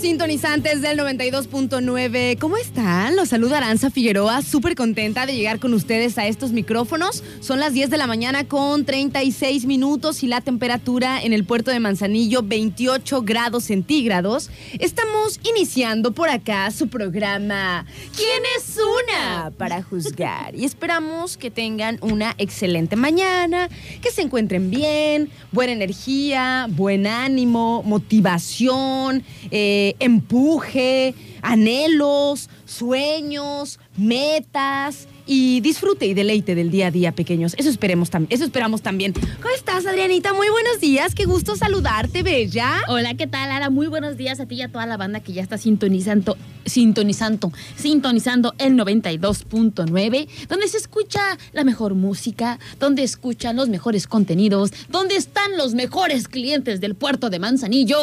Sintonizantes del 92.9. ¿Cómo están? Los saluda Aranza Figueroa, súper contenta de llegar con ustedes a estos micrófonos. Son las 10 de la mañana con 36 minutos y la temperatura en el puerto de Manzanillo 28 grados centígrados. Estamos iniciando por acá su programa ¿Quién es una? para juzgar. Y esperamos que tengan una excelente mañana, que se encuentren bien, buena energía, buen ánimo, motivación, eh, empuje, anhelos, sueños, metas y disfrute y deleite del día a día, pequeños. Eso esperemos también. Eso esperamos también. ¿Cómo estás, Adrianita? Muy buenos días. Qué gusto saludarte, bella. Hola, ¿qué tal, Ara? Muy buenos días a ti y a toda la banda que ya está sintonizando, sintonizando, sintonizando el 92.9, donde se escucha la mejor música, donde escuchan los mejores contenidos, donde están los mejores clientes del puerto de Manzanillo.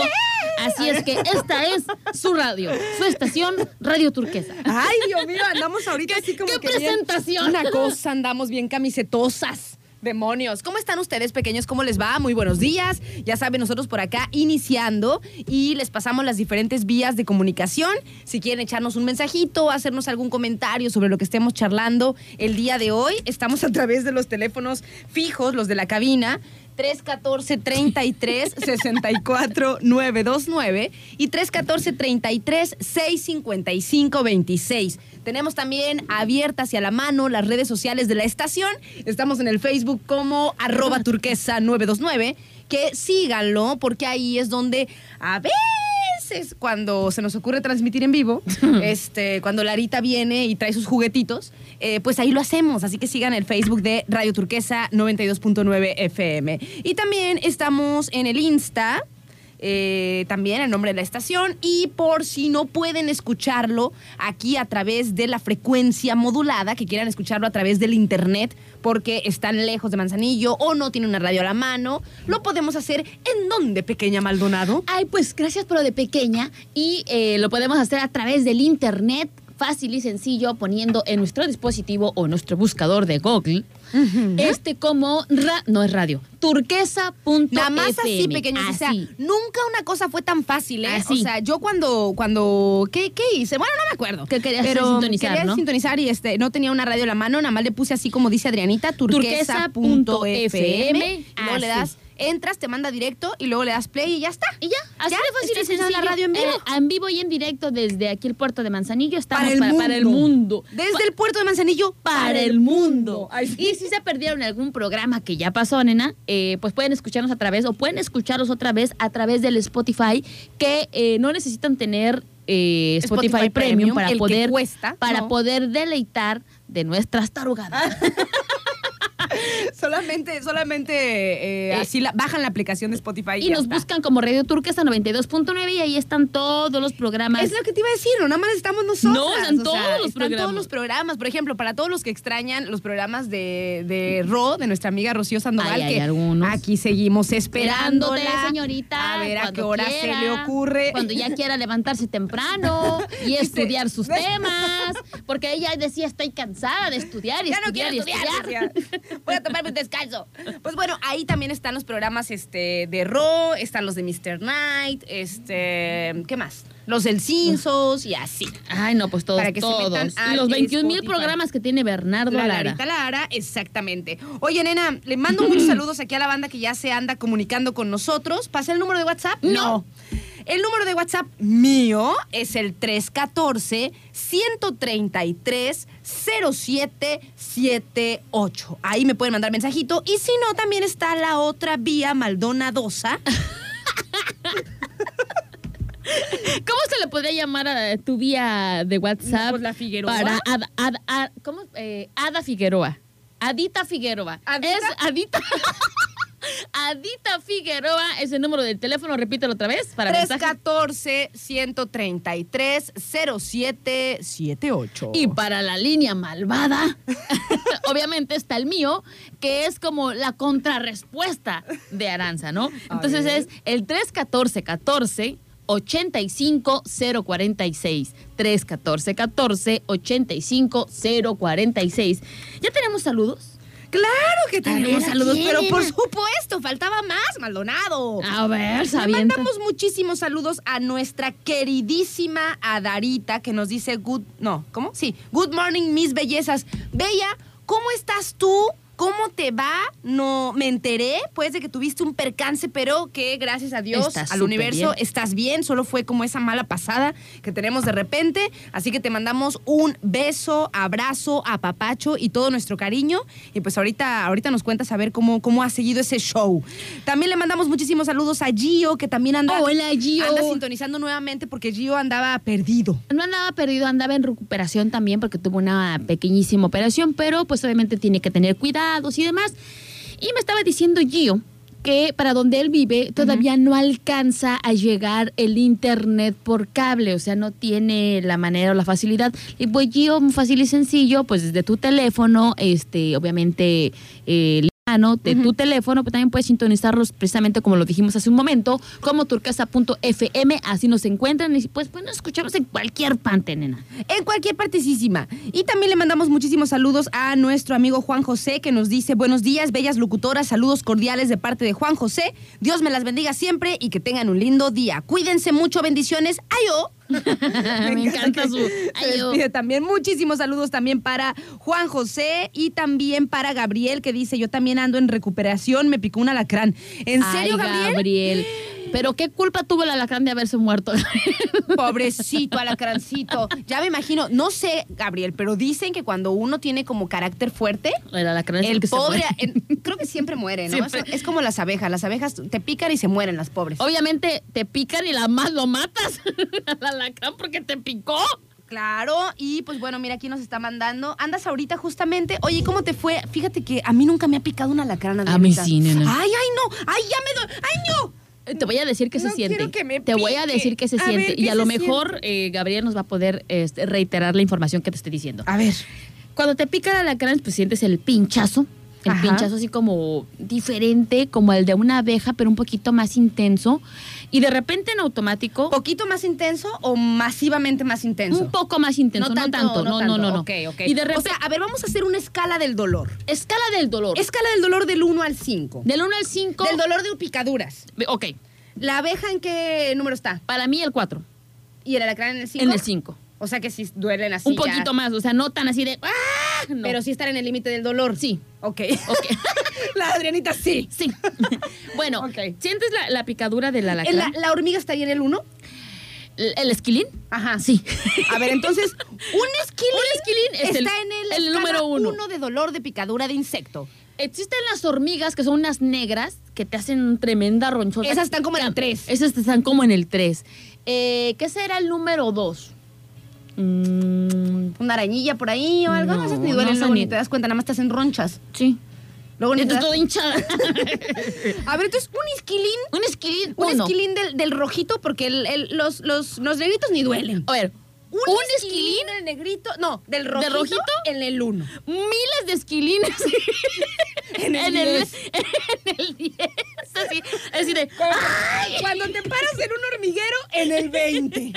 Así es que esta es su radio, su estación Radio Turquesa. Ay, Dios mío, andamos ahorita así como qué que bien- Una cosa, andamos bien camisetosas. Demonios, ¿cómo están ustedes pequeños? ¿Cómo les va? Muy buenos días. Ya saben, nosotros por acá iniciando y les pasamos las diferentes vías de comunicación. Si quieren echarnos un mensajito, hacernos algún comentario sobre lo que estemos charlando el día de hoy, estamos a través de los teléfonos fijos, los de la cabina. 314 33 64 929 y 314 33 655 26. Tenemos también abiertas y a la mano las redes sociales de la estación. Estamos en el Facebook como arroba turquesa 929. Que síganlo porque ahí es donde a veces cuando se nos ocurre transmitir en vivo, este, cuando Larita viene y trae sus juguetitos, eh, pues ahí lo hacemos. Así que sigan el Facebook de Radio Turquesa 92.9 FM. Y también estamos en el Insta. Eh, también el nombre de la estación. Y por si no pueden escucharlo aquí a través de la frecuencia modulada, que quieran escucharlo a través del internet porque están lejos de Manzanillo o no tienen una radio a la mano, lo podemos hacer en donde, pequeña Maldonado. Ay, pues gracias por lo de pequeña. Y eh, lo podemos hacer a través del internet, fácil y sencillo, poniendo en nuestro dispositivo o nuestro buscador de Google, este como, ra- no es radio, turquesa.fm. Nada más así, pequeños. O sea, nunca una cosa fue tan fácil, ¿eh? Así. O sea, yo cuando, cuando, ¿qué, qué hice? Bueno, no me acuerdo. Que querías Pero sintonizar, quería ¿no? sintonizar y este, no tenía una radio a la mano, nada más le puse así como dice Adrianita, turquesa.fm. Y luego le das, entras, te manda directo y luego le das play y ya está. Y ya, así Ya, de fácil sencillo. la radio en vivo. Eh, en vivo y en directo desde aquí el puerto de Manzanillo. Estamos Para el para, mundo. para el mundo. Desde el puerto de Manzanillo para el mundo. Ay, sí. Y si se perdieron algún programa que ya pasó, nena, eh, pues pueden escucharnos a través o pueden escucharlos otra vez a través del Spotify, que eh, no necesitan tener eh, Spotify, Spotify Premium, Premium, para poder cuesta, para ¿no? poder deleitar de nuestras tarugadas. Solamente, solamente eh, así la- bajan la aplicación de Spotify. y nos está. buscan como Radio Turquesa 92.9 y ahí están todos los programas. Es lo que te iba a decir, no nada más estamos nosotros. No, están todos los están programas. todos los programas. Por ejemplo, para todos los que extrañan los programas de, de Ro, de nuestra amiga Rocío Sandoval, Ay, que algunos. aquí seguimos esperándola. Esperándote, señorita. A ver a qué hora quiera, se le ocurre. Cuando ya quiera levantarse temprano y estudiar sus temas. Porque ella decía, estoy cansada de estudiar y Ya estudiar y estudiar. estudiar. Voy a tomar mi descalzo. Pues bueno, ahí también están los programas este, de Raw, están los de Mr. Knight, este, ¿qué más? Los del Cinsos y así. Ay, no, pues todos, Para que se todos. metan los 21 mil programas que tiene Bernardo La Lara. Lara, exactamente. Oye, nena, le mando muchos saludos aquí a la banda que ya se anda comunicando con nosotros. ¿Pasa el número de WhatsApp? No. El número de WhatsApp mío es el 314-133-0778. Ahí me pueden mandar mensajito. Y si no, también está la otra vía maldonadosa. ¿Cómo se le podría llamar a tu vía de WhatsApp? Pues la Figueroa. Para ¿cómo? Eh, Ada Figueroa. Adita Figueroa. ¿Adita? Es Adita. Adita Figueroa es el número del teléfono, repítelo otra vez para mensajes. 314-133-0778. Y para la línea malvada, obviamente está el mío, que es como la contrarrespuesta de Aranza, ¿no? Entonces es el 314 14 85 046. 314 14 85 046. ¿Ya tenemos saludos? Claro que tenemos ver, ¿a saludos, quién, pero por supuesto, faltaba más, Maldonado. A ver, Le sabiendo. mandamos muchísimos saludos a nuestra queridísima Adarita que nos dice good, no, ¿cómo? Sí, good morning, mis bellezas. Bella, ¿cómo estás tú? ¿Cómo te va? No me enteré, pues, de que tuviste un percance, pero que gracias a Dios, Estás al universo, bien. estás bien. Solo fue como esa mala pasada que tenemos de repente. Así que te mandamos un beso, abrazo, apapacho y todo nuestro cariño. Y pues ahorita, ahorita nos cuentas a ver cómo, cómo ha seguido ese show. También le mandamos muchísimos saludos a Gio, que también anda, Hola, Gio. anda sintonizando nuevamente porque Gio andaba perdido. No andaba perdido, andaba en recuperación también porque tuvo una pequeñísima operación, pero pues obviamente tiene que tener y demás. Y me estaba diciendo Gio que para donde él vive todavía no alcanza a llegar el internet por cable, o sea, no tiene la manera o la facilidad. Y pues Gio, fácil y sencillo, pues desde tu teléfono, este, obviamente, eh, mano de tu teléfono, pero también puedes sintonizarlos precisamente como lo dijimos hace un momento, como turcasa.fm, así nos encuentran y pues, pues nos escuchamos en cualquier parte, nena. En cualquier partecísima. Y también le mandamos muchísimos saludos a nuestro amigo Juan José, que nos dice, buenos días, bellas locutoras, saludos cordiales de parte de Juan José. Dios me las bendiga siempre y que tengan un lindo día. Cuídense mucho, bendiciones. Ayo. Me encanta su- también. Muchísimos saludos también para Juan José y también para Gabriel, que dice, yo también ando en recuperación, me picó un alacrán. ¿En serio, Ay, Gabriel? Gabriel. Pero qué culpa tuvo el alacrán de haberse muerto. Pobrecito alacrancito. Ya me imagino, no sé, Gabriel, pero dicen que cuando uno tiene como carácter fuerte, el alacrán es el, el que se pobre, muere. creo que siempre muere, ¿no? Siempre. Es como las abejas. Las abejas te pican y se mueren las pobres. Obviamente te pican y la más lo matas al alacrán porque te picó. Claro, y pues bueno, mira, aquí nos está mandando. Andas ahorita justamente. Oye, ¿cómo te fue? Fíjate que a mí nunca me ha picado una alacrán. A mí sí, nena. Ay, ay, no. Ay, ya me doy. Ay, no. Eh, Te voy a decir qué se siente. que me te voy a decir qué se A siente. ver, y ¿qué a lo mejor eh, Gabriel nos va a poder este, reiterar la información que te estoy diciendo. A ver. Cuando te pica el alacrán, pues sientes el pinchazo. El Ajá. pinchazo así como diferente, como el de una abeja, pero un poquito más intenso. Y de repente en automático, ¿Poquito más intenso o masivamente más intenso? un poco más intenso. No tanto, no, no, no, no. Ok, ok. Y de O repente, sea, a ver, vamos a hacer una escala del dolor. escala del dolor. Escala del dolor del 1 al 5. del 1 al 5. Del dolor de picaduras. Ok, ¿La abeja en qué número está? para mí el 4, ¿Y el alacrán en el 5? en el 5. O sea que si duelen así Un ya. poquito más, o sea, no tan así de... ¡Ah! No. Pero sí estar en el límite del dolor. Sí. Ok. Ok. la Adrianita sí. Sí. bueno. ¿sientes la, la picadura del ¿La, alacrán? la hormiga estaría en el 1? ¿El, esquilín? Ajá. Sí. A ver, entonces, un esquilín, Un esquilín es está el- en el, el número uno. uno de dolor de picadura de insecto. Existen las hormigas que son unas negras que te hacen tremenda ronchota. Esas están como en el tres. Esas están como en el 3. Eh, ¿Qué será el número 2? Una arañilla por ahí o algo. No, Esas ni no, duelen esas luego ni- te das cuenta, nada más te hacen ronchas. sí. Luego ni te Esto es das- todo hinchada. A ver, entonces, un esquilín. un esquilín. Un uno. esquilín del, del rojito, porque el- el- los, los, los negritos ni duelen. A ver, Un, un esquilín, esquilín, del negrito, no, del rojito, rojito? en el 1. miles de esquilines En el en el 10. en el 10. Así, así de. Cuando te paras en un hormiguero, en el 20.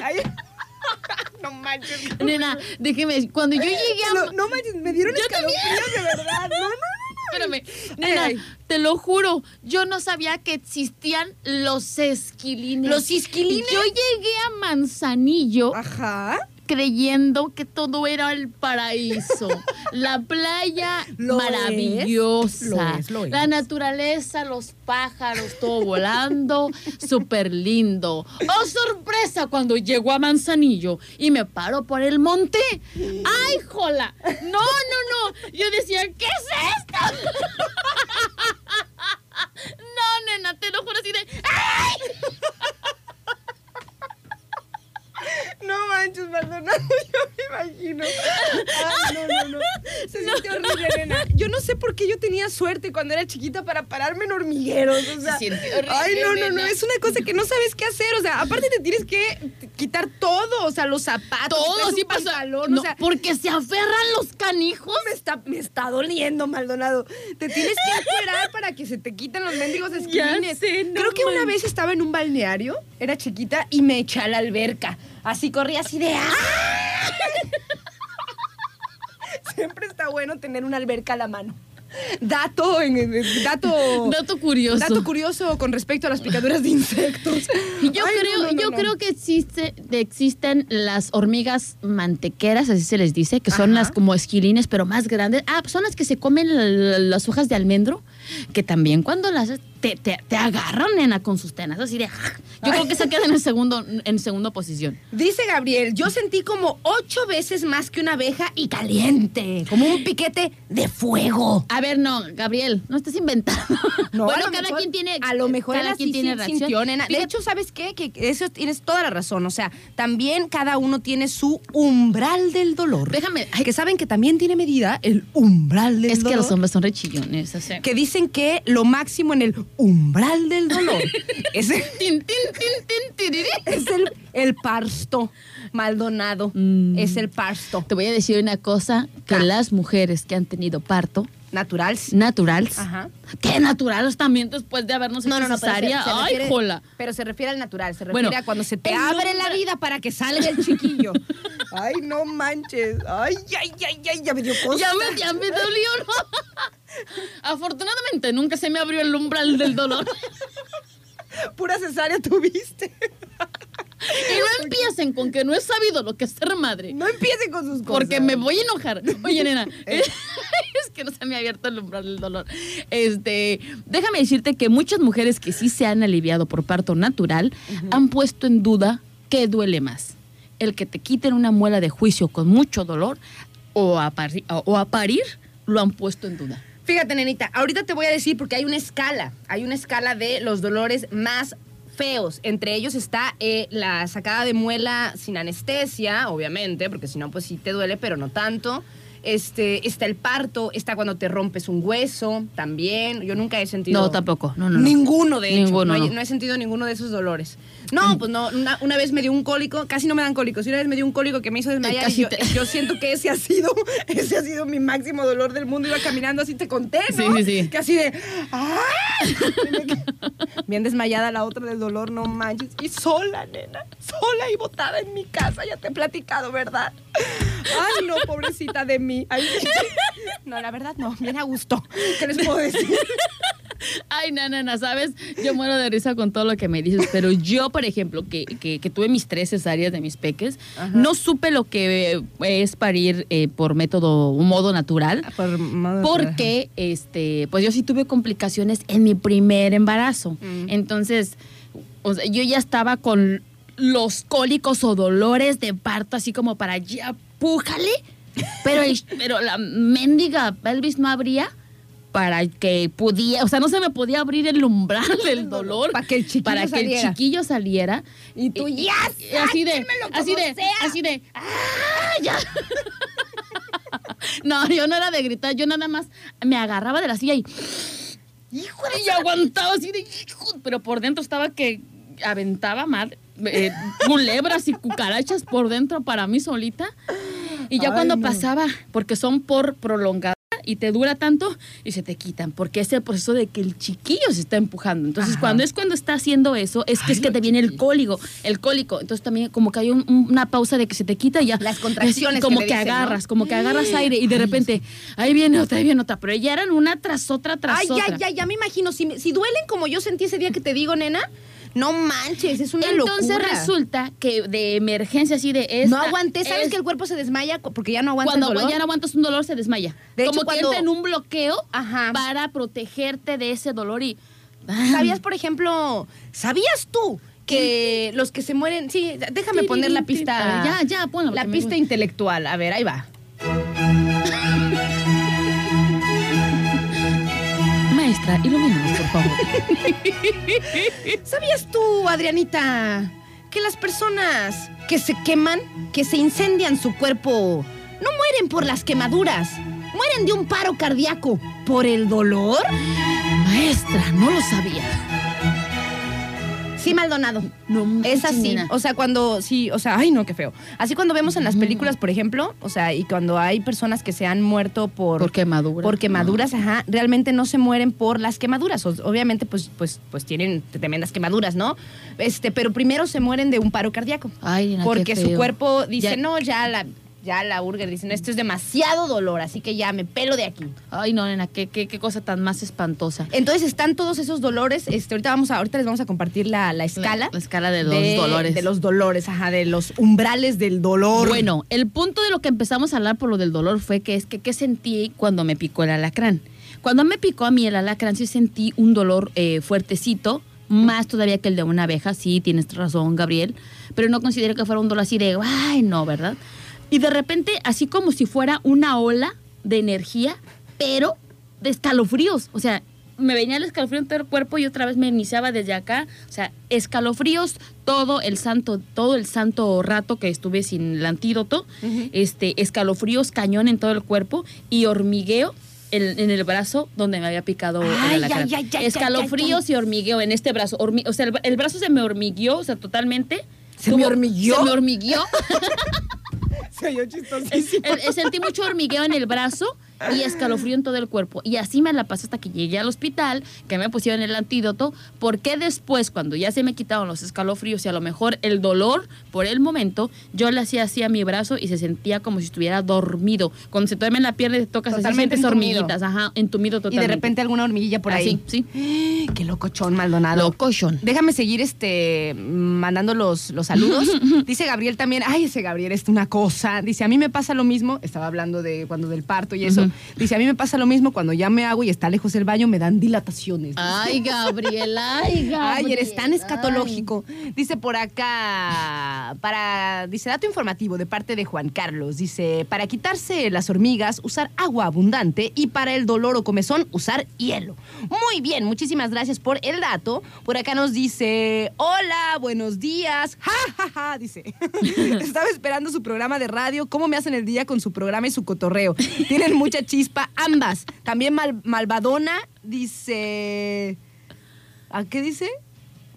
No manches. Nena, déjeme. Cuando yo llegué a. No, no manches, me dieron escalofríos de verdad. No, no, no, espérame. Nena, ay. te lo juro, yo no sabía que existían los esquilines. ¿Los isquilines? Yo llegué a Manzanillo Ajá. Creyendo que todo era el paraíso. La playa Lo maravillosa. es, lo es, lo La es. naturaleza, los pájaros, todo volando, súper lindo. ¡Oh, sorpresa! Cuando llego a Manzanillo y me paro por el monte. ¡Ay, jola! No, no, no. Yo decía, ¿qué es esto? No, nena, te lo juro así de. ¡Ay! No manches, Maldonado, yo me imagino. Ay, no, no, no. Se siente horrible, nena. Yo no sé por qué yo tenía suerte cuando era chiquita para pararme en hormigueros. O sea, Se siente horrible, ay, no, no, no. Es una cosa que no sabes qué hacer. O sea, aparte te tienes que quitar todo. O sea, los zapatos. Todo sí pasa. pantalón, No, o sea, porque se aferran los canijos. me está, me está doliendo, Maldonado. Te tienes que esperar para que se te quiten los mendigos esquilines. sé, no Creo que una vez estaba en un balneario, era chiquita, y me eché a la alberca. Así corrí así de ¡ah! Siempre está bueno tener una alberca a la mano. Dato, en, en- dato, Dato curioso. dato curioso con respecto a las picaduras de insectos. Yo Ay, creo, no, no, no, yo no. creo que existe, existen las hormigas mantequeras, así se les dice, que son Ajá. las como esquilines, pero más grandes. Ah, son las que se comen la- la- las hojas de almendro, que también cuando las te, te, te agarran, nena, con sus tenas, así de. Yo creo que se quedan en segundo, en segunda posición. Dice Gabriel, yo sentí como ocho veces más que una abeja y caliente, como un piquete de fuego. A ver, no, Gabriel, no estés inventando. No, bueno, a lo cada mejor- quien tiene. A lo mejor cada quien así tiene reacción. sintió, nena. De hecho, ¿sabes qué? Que eso tienes toda la razón. O sea, también cada uno tiene su umbral del dolor. Déjame- ay. Que saben que también tiene medida el umbral del es dolor. que los hombres son rechillones. O sea. Que dicen que lo máximo en el umbral del dolor es, el- es el, el parsto. Maldonado. Mm. Es el parsto. Te voy a decir una cosa, que Ah. las mujeres que han tenido parto Natural. naturales, Ajá. ¿qué naturales también después de habernos No, hecho no, no, se, cesárea? se Ay, refiere, jola. pero se refiere al natural, se refiere Bueno, a cuando se te abre la vida para que salga el chiquillo. Ay, no manches. Ay, ay, ay, ay, ya me dio cosa. Ya me, ya me dolió, ¿no? Afortunadamente nunca se me abrió el umbral del dolor. Pura cesárea tuviste. Y no empiecen con que no he sabido lo que es ser madre. No empiecen con sus cosas. Porque me voy a enojar. Oye, nena, es que no se me ha abierto el umbral del dolor. Este, déjame decirte que muchas mujeres que sí se han aliviado por parto natural han puesto en duda qué duele más. El que te quiten una muela de juicio con mucho dolor o a, pari- o a parir lo han puesto en duda. Fíjate, nenita, ahorita te voy a decir porque hay una escala. Hay una escala de los dolores más feos. Entre ellos está eh, la sacada de muela sin anestesia, obviamente, porque si no, pues sí te duele, pero no tanto. Este, está el parto, está cuando te rompes un hueso, también. Yo nunca he sentido. No, tampoco. No, no, no. Ninguno, de hecho. Ninguno, no, he- no. He sentido ninguno de esos dolores. No, pues no. Una, una vez me dio un cólico, casi no me dan cólicos. Una vez me dio un cólico que me hizo desmayar. y yo, siento que ese ha sido, ese ha sido mi máximo dolor del mundo. Iba caminando así, te conté, ¿no? Sí, sí, sí. Que así de. ¡ah! Bien desmayada la otra del dolor, no manches. Y sola, nena. Sola y botada en mi casa. Ya te he platicado, ¿verdad? Ay, no, pobrecita de mí. Ay, no, la verdad no. Bien a gusto. ¿Qué les puedo decir? Ay, no, no, no, ¿sabes? Yo muero de risa con todo lo que me dices, pero yo, por ejemplo, que, que- que tuve mis tres cesáreas de mis peques, no supe lo que es parir eh, por método, un modo natural. Porque, este, pues yo sí tuve complicaciones en mi primer embarazo. Mm. Entonces, o sea, yo ya estaba con los cólicos o dolores de parto, así como para ya, pújale. Pero, pero la mendiga pelvis no abría para que pudiera, o sea, no se me podía abrir el umbral del dolor. Para que el chiquillo para que saliera. el chiquillo saliera. Y tú, Y- ya, y así de, así de, sea. así de, ¡ah, ya! No, yo no era de gritar, yo nada más me agarraba de la silla y. ¡Hijo de Y aguantaba así de. "Hijo", Pero por dentro estaba que aventaba mal. Eh, culebras y cucarachas por dentro para mí solita. Y ya Ay, cuando no. pasaba, porque son por prolongada, y te dura tanto y se te quitan, porque es el proceso de que el chiquillo se está empujando. Entonces, Ajá. cuando es cuando está haciendo eso, es que es que te viene el cólico, el cólico. Entonces también como que hay un- un- una pausa de que se te quita y ya. Las contracciones es como que agarras, como que agarras aire y de repente, ahí viene otra, ahí viene otra. Pero ya eran una tras otra, tras Ay, otra. ya, ya, ya me imagino. Si, si duelen como yo sentí ese día que te digo, nena, no manches, es una Entonces locura. resulta que de emergencia así de esta, no aguanté, ¿sabes es- que el cuerpo se desmaya porque ya no aguanta cuando el dolor? ya no aguantas un dolor se desmaya. De hecho, Como cuando- que entra en un bloqueo Ajá. para protegerte de ese dolor y ¿Sabías, por ejemplo, sabías tú que los que se mueren, sí, déjame poner la pista. Ya, ya, ponlo, La pista intelectual. A ver, ahí va. Maestra, ilumínanos, por favor. ¿Sabías tú, Adrianita, que las personas que se queman, que se incendian su cuerpo, no mueren por las quemaduras, mueren de un paro cardíaco por el dolor? Maestra, no lo sabía. Sí, Maldonado. No Es así, nena. o sea, cuando, sí, o sea, ay no, qué feo. Así cuando vemos en las películas, por ejemplo, o sea, y cuando hay personas que se han muerto por... Por quemaduras. Por quemaduras, ajá, realmente no se mueren por las quemaduras. Obviamente, pues, pues, pues tienen tremendas quemaduras, ¿no? Este, pero primero se mueren de un paro cardíaco. Ay, nena, qué porque su cuerpo dice, Ya- no, ya la, ya la Urger dice, no, esto es demasiado dolor, así que ya me pelo de aquí. Ay, no, nena, qué, qué, qué cosa tan más espantosa. Entonces están todos esos dolores. Este, ahorita vamos a, ahorita les vamos a compartir la, la escala. La- la escala de los dolores. De los dolores, ajá, de los umbrales del dolor. Bueno, el punto de lo que empezamos a hablar por lo del dolor fue que es que qué sentí cuando me picó el alacrán. Cuando me picó a mí el alacrán sí sentí un dolor eh, fuertecito, más todavía que el de una abeja, sí, tienes razón, Gabriel, pero no considero que fuera un dolor así de, ay, no, ¿verdad? Y de repente, así como si fuera una ola de energía, pero de escalofríos, o sea, me venía el escalofrío en todo el cuerpo y otra vez me iniciaba desde acá, o sea, escalofríos todo el santo, todo el santo rato que estuve sin el antídoto, este, escalofríos cañón en todo el cuerpo y hormigueo en, en el brazo donde me había picado Ay, ay, ay, escalofríos y hormigueo en este brazo, hormi- o sea, el, el brazo se me hormigueó, o sea, totalmente. ¿Se me hormigueó? Se me hormigueó. Sentí mucho hormigueo en el brazo y escalofrío en todo el cuerpo. Y así me la pasé hasta que llegué al hospital, que me pusieron el antídoto, porque después, cuando ya se me quitaron los escalofríos y a lo mejor el dolor por el momento, yo le hacía así a mi brazo y se sentía como si estuviera dormido. Cuando se duerme en la pierna y te tocas así, Totalmente entumido. hormiguitas, ajá, entumido Y totalmente. de repente alguna hormiguilla por ahí. Así, sí. Qué locochón, Maldonado. Locochón. Déjame seguir este mandando los, los saludos. Dice Gabriel también, ay, ese Gabriel es una cosa. Dice, a mí me pasa lo mismo, estaba hablando de cuando del parto y eso. Dice, a mí me pasa lo mismo cuando ya me hago y está lejos el baño, me dan dilataciones. Ay, Gabriel, ay, Gabriel. Ay, eres tan ay. escatológico. Dice por acá, para, dice, dato informativo de parte de Juan Carlos. Dice, para quitarse las hormigas, usar agua abundante y para el dolor o comezón, usar hielo. Muy bien, muchísimas gracias por el dato. Por acá nos dice, hola, buenos días. Ja, ja, ja, dice. Estaba esperando su programa de radio. ¿Cómo me hacen el día con su programa y su cotorreo? Tienen mucha chispa ambas. También Mal- Malvadona dice... ¿A qué dice?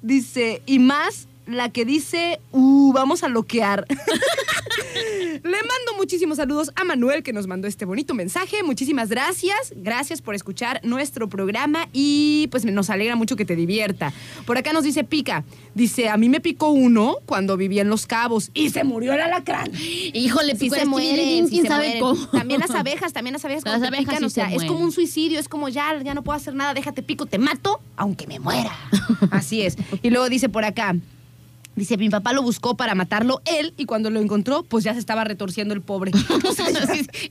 Dice, y más la que dice, uh, vamos a loquear. Le mando muchísimos saludos a Manuel que nos mandó este bonito mensaje. Muchísimas gracias. Gracias por escuchar nuestro programa y pues nos alegra mucho que te divierta. Por acá nos dice Pica. Dice, a mí me picó uno cuando vivía en Los Cabos y se murió el alacrán. Híjole, picó se mueren, chirilín, sí quién se sabe mueren. cómo. También las abejas, también las abejas. cuando Las abejas pican, sí o sea, se es como un suicidio, es como ya, ya no puedo hacer nada, déjate pico, te mato, aunque me muera. Así es. Y luego dice por acá. Dice, mi papá lo buscó para matarlo él y cuando lo encontró, pues ya se estaba retorciendo el pobre. O sea, ya-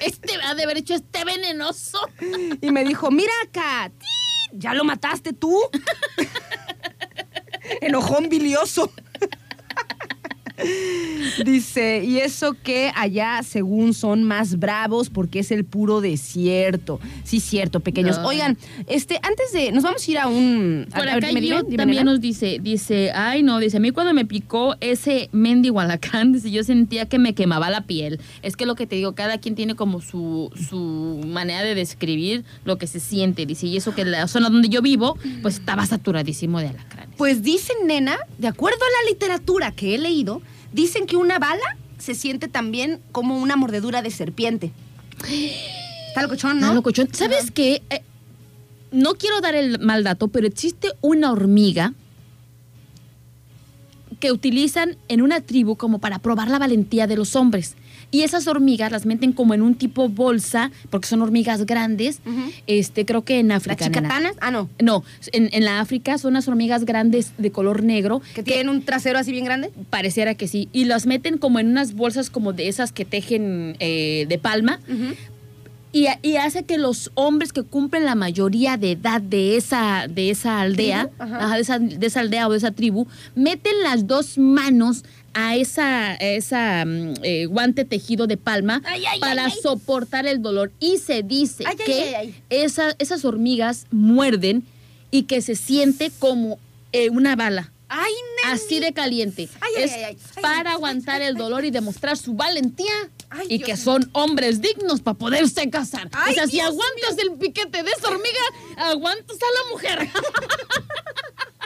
Este ha de haber hecho este venenoso. y me dijo, mira acá. ¿ya lo mataste tú? Enojón bilioso. Dice, y eso que allá según son más bravos porque es el puro desierto. Sí, cierto, pequeños. No. Oigan, este, antes de, nos vamos a ir a un... a- Por a- acá dime, yo dime, dime, también nos dice, dice, ay no, dice, a mí cuando me picó ese mendigo alacrán, dice, yo sentía que me quemaba la piel. Es que lo que te digo, cada quien tiene como su, su manera de describir lo que se siente, dice, y eso que la zona donde yo vivo, pues estaba saturadísimo de alacranes. Pues dicen, nena, de acuerdo a la literatura que he leído, dicen que una bala se siente también como una mordedura de serpiente. Está locochón, ¿no? Está locochón. ¿Sabes qué? Eh, no quiero dar el mal dato, pero existe una hormiga que utilizan en una tribu como para probar la valentía de los hombres. Y esas hormigas las meten como en un tipo bolsa, porque son hormigas grandes. Este, creo que en ¿Las África. nena. chicatanas? Ah, no. No, en, en la África son unas hormigas grandes de color negro. ¿Que tienen un trasero así bien grande? Pareciera que sí. Y las meten como en unas bolsas como de esas que tejen eh, de palma. Y, y hace que los hombres que cumplen la mayoría de edad de esa, de esa aldea, Tribu, ajá. ajá, de, esa, de esa aldea o de esa tribu, meten las dos manos a esa, esa mm, eh, guante tejido de palma Ay, ay, para ay, soportar el dolor. Y se dice que esa- esas hormigas muerden y que se siente como eh, una bala. ¡Ay, neni! Así de caliente. Ay, es ay, ay. Ay, para aguantar el dolor y demostrar su valentía. Y Dios que son hombres dignos para poderse casar. O sea, si aguantas el piquete de esa hormiga, aguantas a la mujer.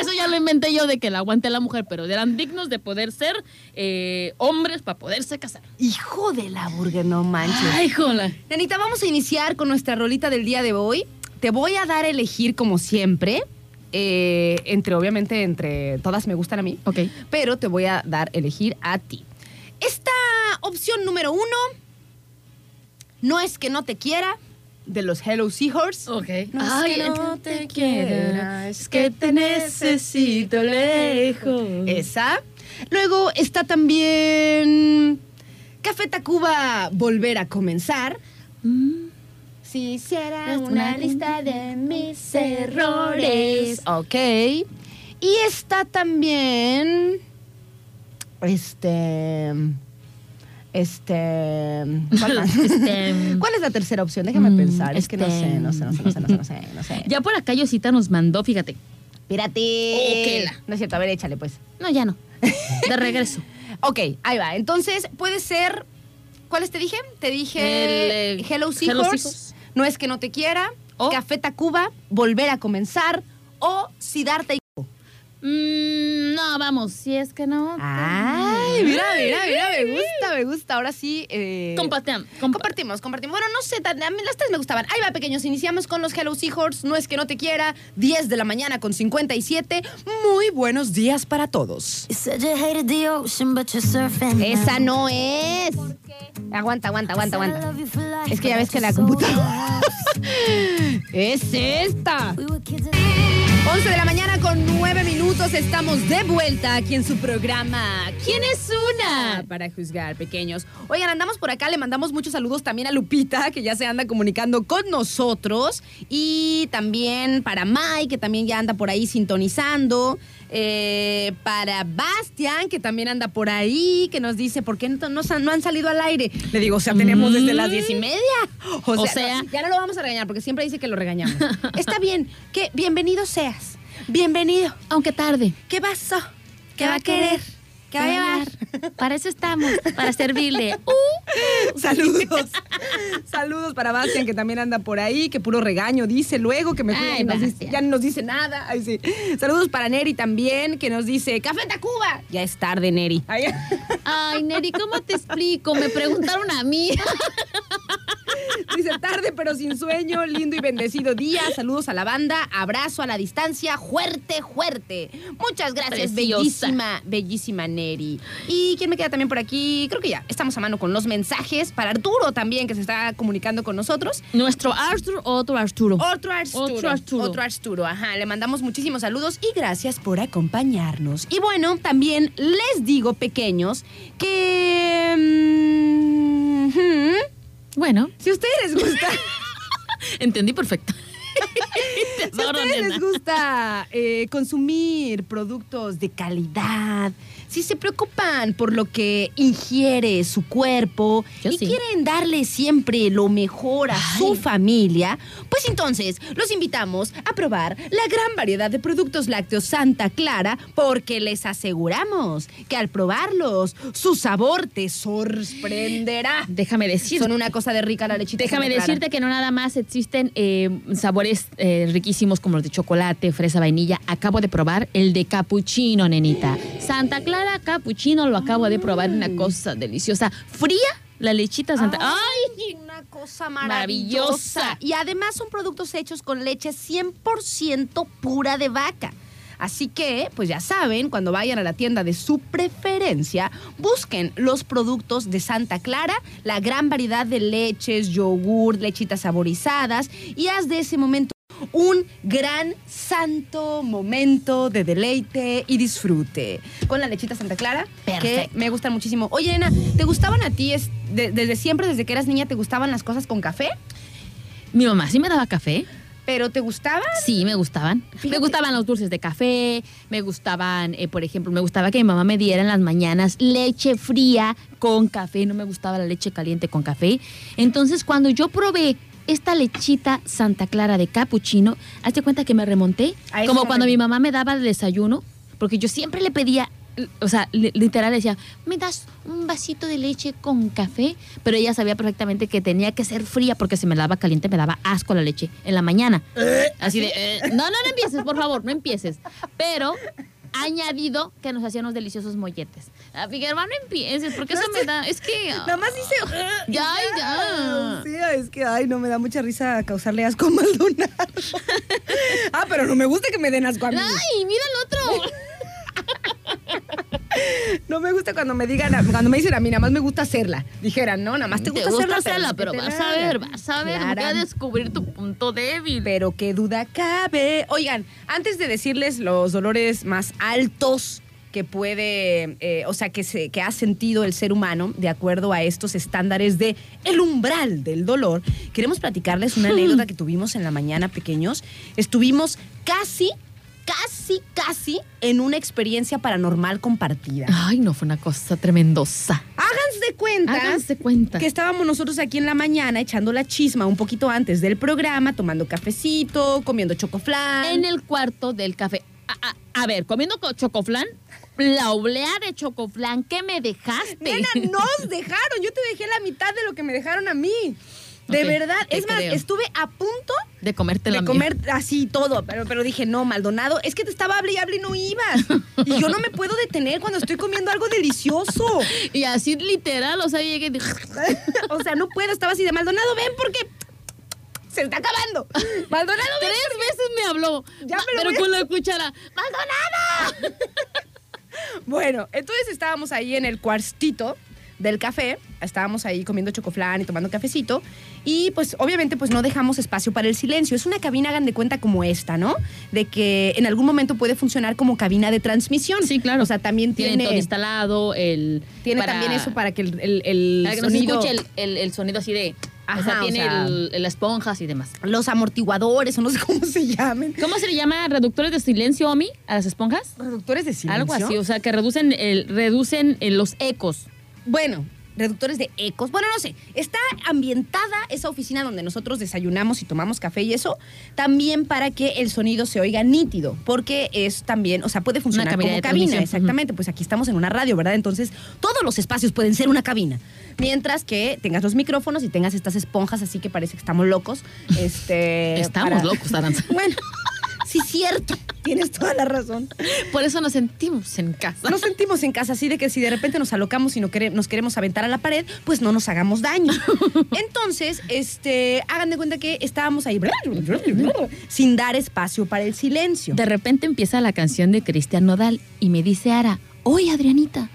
Eso ya lo inventé yo de que la aguante la mujer, pero eran dignos de poder ser eh, hombres para poderse casar. Hijo de la burger, no manches. Ay, jola. Nenita, vamos a iniciar con nuestra rolita del día de hoy. Te voy a dar a elegir como siempre. eh, entre, obviamente, entre todas me gustan a mí. Ok. Pero te voy a dar a elegir a ti. Esta opción número uno no es que no te quiera, de los Hello Seahorse. Ok. No es que no te quiera, es que te necesito lejos. Esa. Luego está también Café Tacuba Volver a Comenzar. Si hiciera una lista de mis errores. Ok. Y está también. Este. Este. ¿Cuál, más? Este, ¿Cuál es la tercera opción? Déjame Mm, pensar. Es que no este, sé, no sé, no sé, no sé, no sé, no sé. No sé. Ya por acá Yosita nos mandó, fíjate. Espérate. Ok. No es cierto, a ver, échale pues. No, ya no. De regreso. Ok, ahí va. Entonces, puede ser. ¿Cuáles te dije? Te dije El, eh, Hello Seahorse. No es que no te quiera, O- Café Tacuba, Volver a comenzar o Siddhartha y... Mm, no, vamos, si es que no. Ay, mira, mira, mira, me gusta, me gusta. Ahora sí. Eh, Compartam- compa- Compartimos, compartimos. Bueno, no sé, tan- a mí las tres me gustaban. Ahí va, pequeños. Iniciamos con los Hello Seahorse. No es que no te quiera. 10 de la mañana con 57. Muy buenos días para todos. Esa no es. Aguanta, aguanta, aguanta, aguanta. Es que ya ves que la computadora-. Es esta. We were kids in 11 de la mañana con 9 minutos. Estamos de vuelta aquí en su programa. ¿Quién es una? Para juzgar, pequeños. Oigan, andamos por acá. Le mandamos muchos saludos también a Lupita, que ya se anda comunicando con nosotros. Y también para Mike, que también ya anda por ahí sintonizando. Eh, para Bastian, que también anda por ahí, que nos dice, ¿por qué no, no, no han salido al aire? Le digo, o sea, tenemos desde las diez y media. O, O sea, sea- ya no lo vamos a regañar, porque siempre dice que lo regañamos. Está bien, que bienvenido seas. Bienvenido. Aunque tarde. ¿Qué pasó? ¿Qué va a querer? ¿Qué va a llevar? Para eso estamos, para servirle. Saludos. Saludos para Bastian, que también anda por ahí, que puro regaño dice luego, que me Ay, nos dice- ya no nos dice nada. Ay, sí. Saludos para Neri también, que nos dice, Café Tacuba. Ya es tarde, Neri. Ay, Ay, Neri, ¿cómo te explico? Me preguntaron a mí. Dice tarde pero sin sueño, lindo y bendecido día. Saludos a la banda, abrazo a la distancia, fuerte, fuerte. Muchas gracias, Preciosa. bellísima, bellísima Neri. ¿Y quién me queda también por aquí? Creo que ya estamos a mano con los mensajes. Para Arturo también, que se está comunicando con nosotros. Nuestro Arthur, otro Arturo. Otro Arturo. Otro Arturo. Otro Arturo, ajá. Le mandamos muchísimos saludos y gracias por acompañarnos. Y bueno, también les digo, pequeños, que... mm, hmm, Bueno, si a ustedes les gusta... entendí perfecto. Si a ustedes les gusta eh, consumir productos de calidad, si se preocupan por lo que ingiere su cuerpo Yo y sí. quieren darle siempre lo mejor a su familia, pues entonces los invitamos a probar la gran variedad de productos lácteos Santa Clara porque les aseguramos que al probarlos su sabor te sorprenderá. Déjame decir. Son una cosa de rica la lechita. Déjame decirte que no nada más existen eh, sabores eh, riquísimos como los de chocolate, fresa, vainilla. Acabo de probar el de capuchino, nenita. Santa Clara capuchino lo acabo de probar, una cosa deliciosa. Fría La lechita Santa. Ay, ¡Ay! una cosa maravillosa. Maravillosa. Y además son productos hechos con leche 100% pura de vaca. Así que, pues ya saben, cuando vayan a la tienda de su preferencia, busquen los productos de Santa Clara, la gran variedad de leches, yogur, lechitas saborizadas y haz de ese momento un gran santo momento de deleite y disfrute. Con la lechita Santa Clara, que Perfecto. me gustan muchísimo. Oye, Elena, ¿te gustaban a ti es- de- desde siempre, desde que eras niña, te gustaban las cosas con café? Mi mamá sí me daba café. ¿Pero te gustaban? Sí, me gustaban. Fíjate. Me gustaban los dulces de café, me gustaban, eh, por ejemplo, me gustaba que mi mamá me diera en las mañanas leche fría con café, no me gustaba la leche caliente con café. Entonces, cuando yo probé esta lechita Santa Clara de capuchino, hazte cuenta que me remonté, como cuando mi mamá me daba el desayuno, porque yo siempre le pedía, o sea, li- literal decía, ¿me das un vasito de leche con café? Pero ella sabía perfectamente que tenía que ser fría porque si me la daba caliente me daba asco la leche en la mañana. Así de, eh, no, no, no empieces, por favor, no empieces. Pero añadido que nos hacían unos deliciosos molletes. Ah, Figueroa, no empieces, porque eso me da, es que... Nada más dice. Ya, ya. Sí, es que, ay, no me da mucha risa causarle asco a Maldonado. ah, pero no me gusta que me den asco a mí. ¡Ay, mira el otro! No me gusta cuando me digan, cuando me dicen a mí, nada más me gusta hacerla. Dijeran, no, nada más te Te gusta, gusta hacerla, hacerla, pero te vas a ver, vas a ver, voy a descubrir tu punto débil. Pero qué duda cabe. Oigan, antes de decirles los dolores más altos que puede, eh, o sea, que, se, que ha sentido el ser humano de acuerdo a estos estándares de el umbral del dolor, queremos platicarles una anécdota que tuvimos en la mañana, pequeños. Estuvimos casi, casi, casi en una experiencia paranormal compartida. Ay, no, fue una cosa tremendosa. Háganse cuenta. Háganse cuenta. Que estábamos nosotros aquí en la mañana echando la chisma un poquito antes del programa, tomando cafecito, comiendo chocoflan. En el cuarto del café. A, a- a ver, comiendo co- chocoflán, la oblea de chocoflán que me dejaste. Nena, nos dejaron. Yo te dejé la mitad de lo que me dejaron a mí. De verdad. Es más, creo. estuve a punto De comerte la de mía. comer así todo, pero, pero dije, no, Maldonado, es que te estaba hable y hable y no ibas. Y yo no me puedo detener cuando estoy comiendo algo delicioso. Y así literal, o sea, llegué y dije, O sea, no puedo, estaba así de Maldonado, ven porque se está acabando. Maldonado, ven. tres veces me habló. Ya me lo pero con la cuchara. ¡Maldonado! Bueno, entonces estábamos ahí en el cuartito del café, estábamos ahí comiendo chocoflán y tomando cafecito y pues obviamente pues no dejamos espacio para el silencio. Es una cabina, hagan de cuenta como esta, ¿no? De que en algún momento puede funcionar como cabina de transmisión. Sí, claro. O sea, también Tiene tiene, todo instalado, el... tiene para- también eso para que el, el- el Para que no se sonido... escuche el, el- sonido así de... o Ajá, sea, o tiene sea- el- el- las esponjas y demás. Los amortiguadores, o no sé cómo se llamen. ¿Cómo se le llama? ¿Reductores de silencio, Omi? ¿A las esponjas? Reductores de silencio. Algo así, o sea, que reducen, el, reducen eh, los ecos. Bueno, reductores de ecos. Bueno, no sé. Está ambientada esa oficina donde nosotros desayunamos y tomamos café y eso también para que el sonido se oiga nítido, porque es también, o sea, puede funcionar cabina como cabina, exactamente. Pues aquí estamos en una radio, ¿verdad? Entonces, todos los espacios pueden ser una cabina. Mientras que tengas los micrófonos y tengas estas esponjas así que parece que estamos locos. Este, Estamos para- locos, Aranza. Bueno, sí, cierto. Tienes toda la razón. Por eso nos sentimos en casa. Nos sentimos en casa así de que si de repente nos alocamos y no quere- nos queremos aventar a la pared, pues no nos hagamos daño. Entonces, este, hagan de cuenta que estábamos ahí sin dar espacio para el silencio. De repente empieza la canción de Cristian Nodal y me dice Ara, oye Adrianita.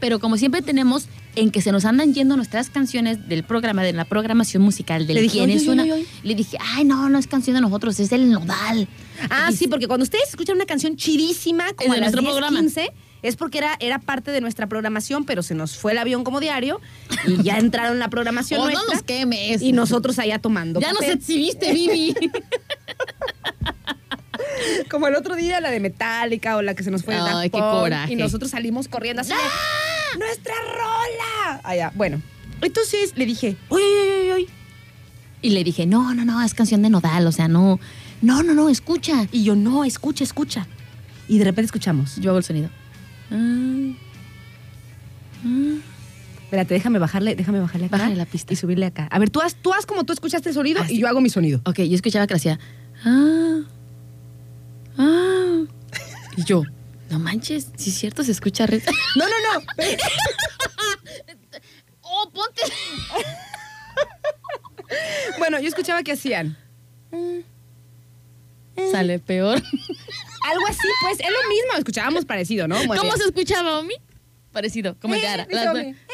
Pero como siempre tenemos en que se nos andan yendo nuestras canciones del programa, de la programación musical del Le dije, quién oye, es oye, una. oye. Le dije, ay, no, no es canción de nosotros, es del Nodal. Ah, sí, porque cuando ustedes escuchan una canción chidísima, como a las nuestro 10, programa. 15, es porque era, era parte de nuestra programación, pero se nos fue el avión como diario y ya entraron la programación Oh, no nuestra. nos quemes. y nosotros allá tomando Ya nos exhibiste, Vivi. Como el otro día, la de Metallica o la que se nos fue de Ay, Daft qué Punk, coraje. Y nosotros salimos corriendo así de, ¡Nuestra rola! Allá, bueno. Entonces le dije, oye, oye, oye, oye. y le dije, no, no, no, es canción de Nodal, o sea, no. No, no, no, escucha. Y yo, no, escucha, escucha. Y de repente escuchamos. Yo hago el sonido. Ah, ah. Espérate, déjame bajarle, déjame bajarle acá. Bájale la pista. Y subirle acá. A ver, tú haz, tú haz como tú escuchaste el sonido Ah, y yo hago mi sonido. Ok, yo escuchaba que hacía. Ah, ah. Y yo, no manches, si es cierto, se escucha re. No, no, no. ¡Oh, ponte! Bueno, yo escuchaba que hacían. Sale peor. Algo así, pues, es lo mismo. Escuchábamos parecido, ¿no? Muy ¿Cómo bien. se escuchaba, Omi? Parecido, como el de Eh, Ara. dice Las- Omi.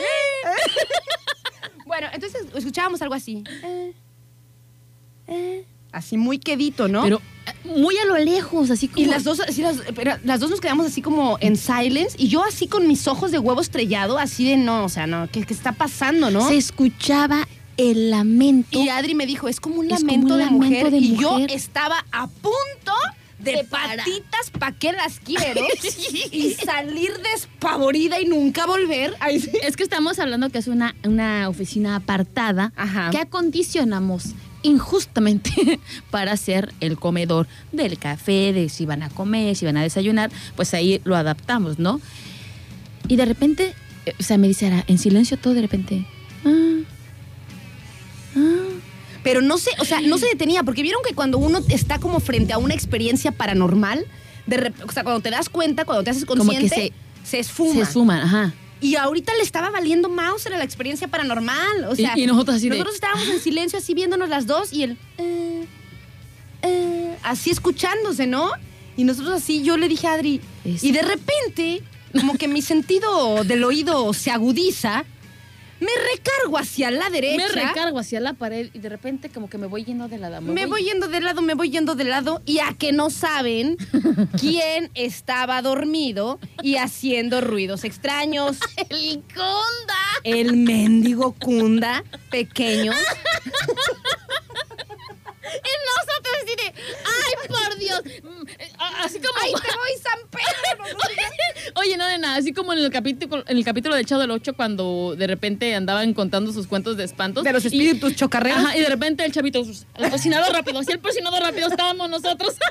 Bueno, entonces escuchábamos algo así. Eh, eh, Así muy quedito, ¿no? Pero eh, muy a lo lejos, así como. y las dos, así las dos nos quedamos así como en silence y yo así con mis ojos de huevo estrellado, así de no, o sea, no, ¿qué, qué está pasando, no? Se escuchaba el lamento. Y Adri me dijo, es como un Es como lamento, un de, lamento mujer. de Y yo estaba a punto de, patitas, ¿pa' qué las quiero? y salir despavorida y nunca volver. Ay, sí. Es que estamos hablando que es una, una oficina apartada Ajá. que acondicionamos injustamente para hacer el comedor del café, de si van a comer, si van a desayunar, pues ahí lo adaptamos, ¿no? Y de repente, eh, o sea, me dice en silencio todo de repente. "Ah, ah". Pero no sé, o sea, no se detenía, porque vieron que cuando uno está como frente a una experiencia paranormal, de o sea, cuando te das cuenta, cuando te haces Como que consciente, se, esfuma. Se suman, ajá. Y ahorita le estaba valiendo mouse era la experiencia paranormal. O sea, y nosotros así de- nosotros estábamos en silencio así viéndonos las dos y él eh, eh, así escuchándose, ¿no? Y nosotros así, yo le dije a Adri, y de repente, como que mi sentido del oído se agudiza, me recargo hacia la derecha. Me recargo hacia la pared y de repente como que me voy yendo de la dama. Me voy yendo de lado, me voy yendo de lado y a que no saben quién estaba dormido y haciendo ruidos extraños. ¡El conda! El mendigo Kunda pequeño. Y nosotros así de, ¡ay, por Dios! Mm, eh, Así como... ¡Ay, te voy, San Pedro! Oye, no de nada, así como en el capítulo, en el capítulo del Chavo del Ocho cuando de repente andaban contando sus cuentos de espantos. De los Y- espíritus chocarreros. Ajá, y de repente el chavito, el cocinador rápido, así el cocinador rápido estábamos nosotros.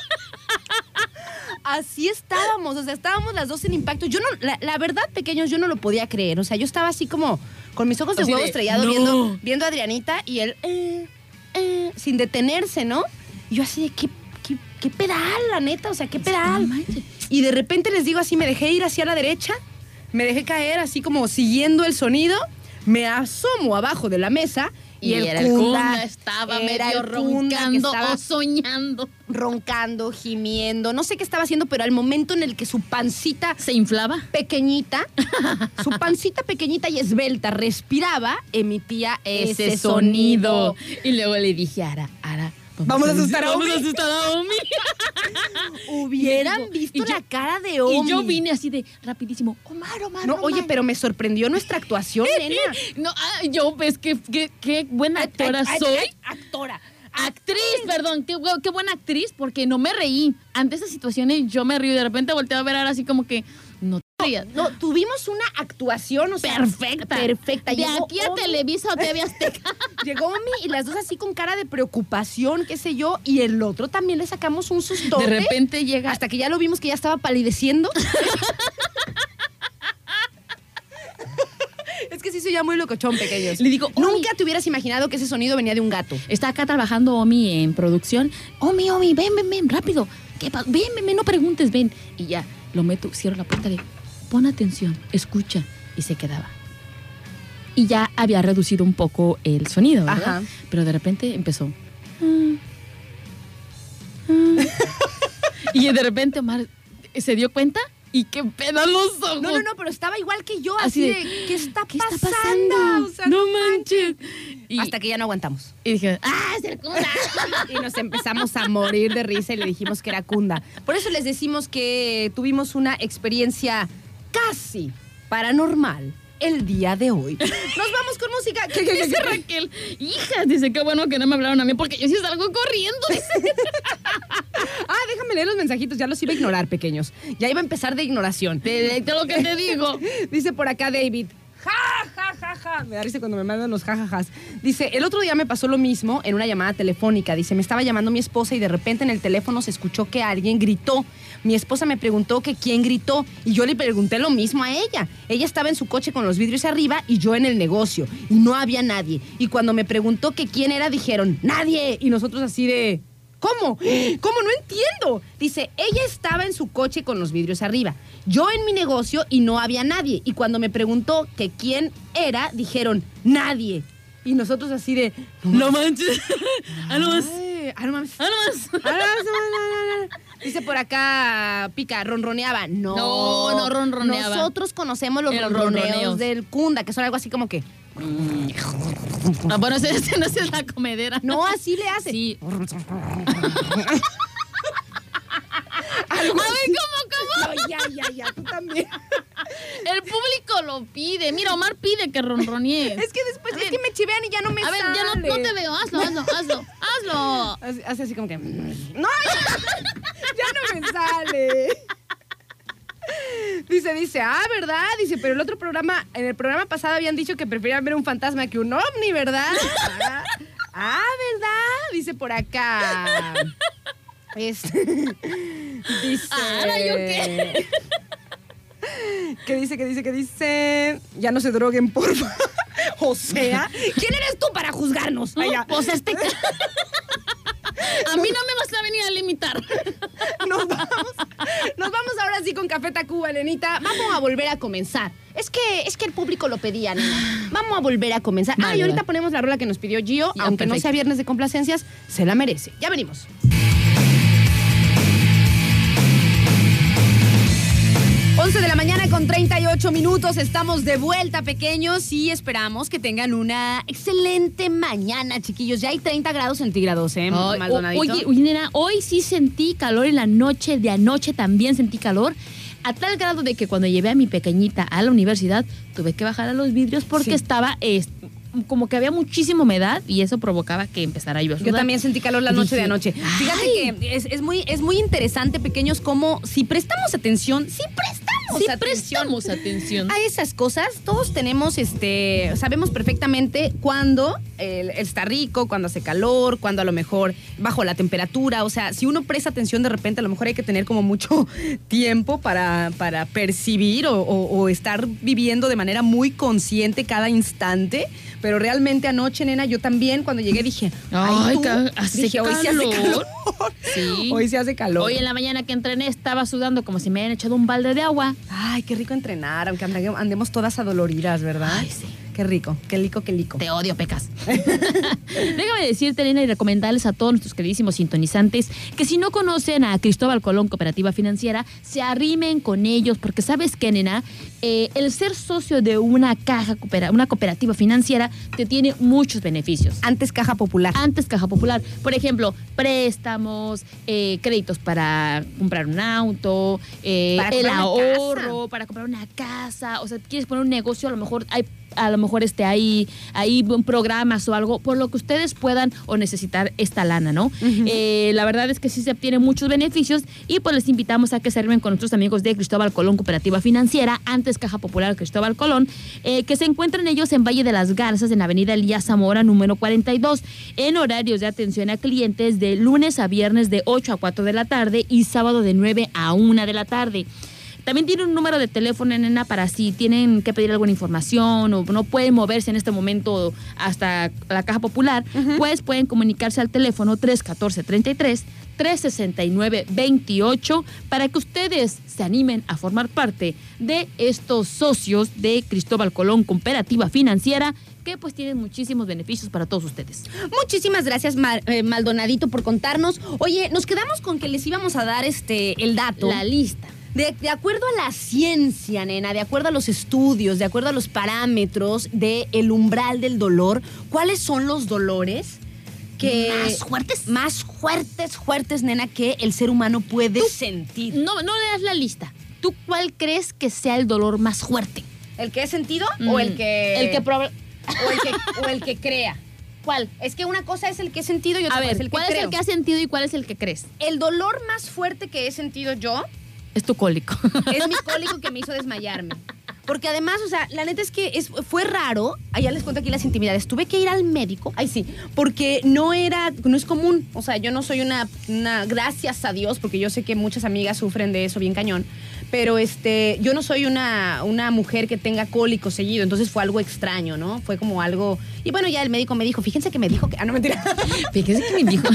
Así estábamos, o sea, estábamos las dos en impacto. Yo no, la, la verdad, pequeños, yo no lo podía creer. O sea, yo estaba así como con mis ojos de Así huevo de, estrellado "No". viendo, viendo a Adrianita y él, eh, eh, sin detenerse, ¿no? Y yo así de, ¿qué, qué, qué pedal, la neta? O sea, ¿qué pedal? No. Y de repente les digo así, me dejé ir hacia la derecha, me dejé caer así como siguiendo el sonido, me asomo abajo de la mesa y, el, era Kunda Kunda estaba era medio el roncando estaba o soñando. roncando, gimiendo, no sé qué estaba haciendo, pero al momento en el que su pancita ¿Se inflaba? pequeñita, su pancita pequeñita y esbelta respiraba, emitía ese, Ese sonido. sonido. Y luego le dije, Ara, Ara. Vamos a asustar a Vamos Omi. a asustar a Omi. Hubieran visto yo- la cara de Omi. Y yo vine así de rapidísimo, Omar, Omar, No, Omar. oye, pero me sorprendió nuestra actuación, nena. No, ah, yo ves que qué, qué buena actora soy. actora. Actriz, perdón, qué, qué buena actriz, porque no me reí. Ante esas situaciones yo me río y de repente volteo a ver ahora así como que no. No, tuvimos una actuación, o sea, Perfecta. Perfecta. De Llegó aquí a Omi. Televisa o TV Azteca. Llegó Omi y las dos así con cara de preocupación, qué sé yo, y el otro también le sacamos un susto. De repente llega. Hasta que ya lo vimos que ya estaba palideciendo. es que sí soy ya muy locochón, pequeños. Le digo, Omi. nunca te hubieras imaginado que ese sonido venía de un gato. Está acá trabajando Omi en producción. Omi, Omi, ven, ven, ven, rápido. ¿Qué ven, ven, ven, no preguntes, ven. Y ya, lo meto, cierro la puerta, le pon atención, escucha. Y se quedaba. Y ya había reducido un poco el sonido, ¿verdad? Ajá. Pero de repente empezó. "Ah, ah". y de repente Omar se dio cuenta y qué pena los ojos. No, no, no, pero estaba igual que yo, así, Así de, de, ¿qué está ¿Qué está pasando? pasando? O sea, no manches. Y, Hasta que ya no aguantamos. y dije, ¡ah, es el Kunda! y nos empezamos a morir de risa y le dijimos que era Kunda. Por eso les decimos que tuvimos una experiencia casi paranormal el día de hoy. Nos vamos con música. ¿Qué, qué, Dice? Raquel, hija, dice, qué bueno que no me hablaron a mí porque yo sí salgo corriendo. Dice. Ah, déjame leer los mensajitos, ya los iba a ignorar, pequeños. Ya iba a empezar de ignoración. Te, te lo que te digo. Dice por acá David. Me da risa cuando me mandan los jajajas. Dice, el otro día me pasó lo mismo en una llamada telefónica. Dice, me estaba llamando mi esposa y de repente en el teléfono se escuchó que alguien gritó. Mi esposa me preguntó que quién gritó y yo le pregunté lo mismo a ella. Ella estaba en su coche con los vidrios arriba y yo en el negocio y no había nadie. Y cuando me preguntó que quién era, dijeron, nadie. Y nosotros así de... ¿Cómo? ¿Cómo? No entiendo. Dice, ella estaba en su coche con los vidrios arriba. Yo en mi negocio y no había nadie. Y cuando me preguntó que quién era, dijeron, nadie. Y nosotros así de. No manches. Ah, no más. Ah, no mames. Ah, no más. Ah, no, no, no, no, no. Dice por acá, Pica, ronroneaba. No, No, no ronroneaba. Nosotros conocemos los ronroneos ronroneos. del Kunda, que son algo así como que. Ah, bueno, ese, ese no es la comedera. No, así le hace. Sí. A ver, ¿cómo, cómo? No, ya, ya, ya, tú también. El público lo pide. Mira, Omar pide que ronronee. Es que después, es que me chivean y ya no me A ver, ya no, sale. no te veo. Hazlo, hazlo, hazlo. Hazlo. Hace, hace así como que. ¡No! Ya, ya no me sale. Dice, dice, ah, ¿verdad? Dice, pero el otro programa, en el programa pasado habían dicho que preferían ver un fantasma que un ovni, ¿verdad? Ah, ah, ¿verdad? Dice por acá. Es- dice. Ah, ¿Ahora yo qué? ¿Qué dice, qué dice, qué dice? Ya no se droguen, porfa. O sea, ¿quién eres tú para juzgarnos? Ay, ya. Pues este. A mí no me vas a venir a limitar. Nos vamos, nos vamos ahora sí con Café Tacuba, nenita. Vamos a volver a comenzar. Es que, es que el público lo pedía, nena. Vamos a volver a comenzar. ah, y ahorita vale. ponemos la rola que nos pidió Gio. Ya, aunque no sea viernes de complacencias, se la merece. Ya venimos. 11 de la mañana con 38 minutos. Estamos de vuelta, pequeños, y esperamos que tengan una excelente mañana, chiquillos. Ya hay 30 grados centígrados, ¿eh, Ay, Maldonadito? oye, oye, nena, hoy sí sentí calor en la noche, de anoche también sentí calor. A tal grado de que cuando llevé a mi pequeñita a la universidad, tuve que bajar a los vidrios porque Sí. estaba es- como que había muchísima humedad y eso provocaba que empezara a llover. Yo también sentí calor la noche de anoche. Fíjate "Ay". que es, es muy, es muy interesante, pequeños, como si prestamos atención, si prestamos Sí atención prestamos atención. a esas cosas, todos tenemos, este, sabemos perfectamente cuándo eh, está rico, cuándo hace calor, cuándo a lo mejor bajo la temperatura. O sea, si uno presta atención de repente, a lo mejor hay que tener como mucho tiempo para, para percibir o, o- o estar viviendo de manera muy consciente cada instante. Pero realmente anoche, nena, yo también cuando llegué dije, ay, Ay, tú", hace dije, hoy sí hace calor". Sí. Hoy sí hace calor. Hoy en la mañana que entrené estaba sudando como si me hubieran echado un balde de agua. Ay, qué rico entrenar, aunque ande- andemos todas adoloridas, ¿verdad? Ay, sí. Qué rico, qué lico, qué lico. Te odio, pecas. Déjame decirte, Elena, y recomendarles a todos nuestros queridísimos sintonizantes que si no conocen a Cristóbal Colón Cooperativa Financiera, se arrimen con ellos, porque sabes que, nena, Eh, el ser socio de una caja, coopera- una cooperativa financiera, te tiene muchos beneficios. Antes caja popular. Antes Caja Popular. Por ejemplo, préstamos, eh, créditos para comprar un auto, eh, Para el ahorro, para comprar una casa. O sea, quieres poner un negocio, a lo mejor hay a lo mejor esté ahí, ahí programas o algo, por lo que ustedes puedan o necesitar esta lana, ¿no? Eh, la verdad es que sí se obtienen muchos beneficios y pues les invitamos a que se con nuestros amigos de Cristóbal Colón Cooperativa Financiera, antes Caja Popular Cristóbal Colón, eh, que se encuentran ellos en Valle de las Garzas, en Avenida Elías Zamora, número 42, en horarios de atención a clientes de lunes a viernes de 8 a 4 de la tarde y sábado de 9 a 1 de la tarde. También tiene un número de teléfono, nena, para si tienen que pedir alguna información o no pueden moverse en este momento hasta la Caja Popular, pues pueden comunicarse al teléfono 314-33 369-28 para que ustedes se animen a formar parte de estos socios de Cristóbal Colón Cooperativa Financiera que pues tienen muchísimos beneficios para todos ustedes. Muchísimas gracias, eh, Maldonadito, por contarnos. Oye, nos quedamos con que les íbamos a dar este el dato. La lista. De, de acuerdo a la ciencia, nena, de acuerdo a los estudios, de acuerdo a los parámetros del el umbral del dolor, ¿cuáles son los dolores que ¿Más fuertes? más fuertes, fuertes, nena, que el ser humano puede sentir? No, no le das la lista. ¿Tú cuál crees que sea el dolor más fuerte? ¿El que he sentido o el Mm, que El que o el que o el que crea? ¿Cuál? Es que una cosa es el que he sentido y otra A cosa ver, es el que ¿cuál es el que has sentido y cuál es el que crees? El dolor más fuerte que he sentido yo Es tu cólico. es mi cólico que me hizo desmayarme. Porque además, o sea, la neta es que es, fue raro. Allá les cuento aquí las intimidades. Tuve que ir al médico. Ay, sí. Porque no era, no es común. O sea, yo no soy una, una, gracias a Dios, porque yo sé que muchas amigas sufren de eso bien cañón. Pero este, yo no soy una, una mujer que tenga cólico seguido. Entonces fue algo extraño, ¿no? Fue como algo. Y bueno, ya el médico me dijo, fíjense que me dijo que. Ah, no, mentira. Fíjese que me dijo.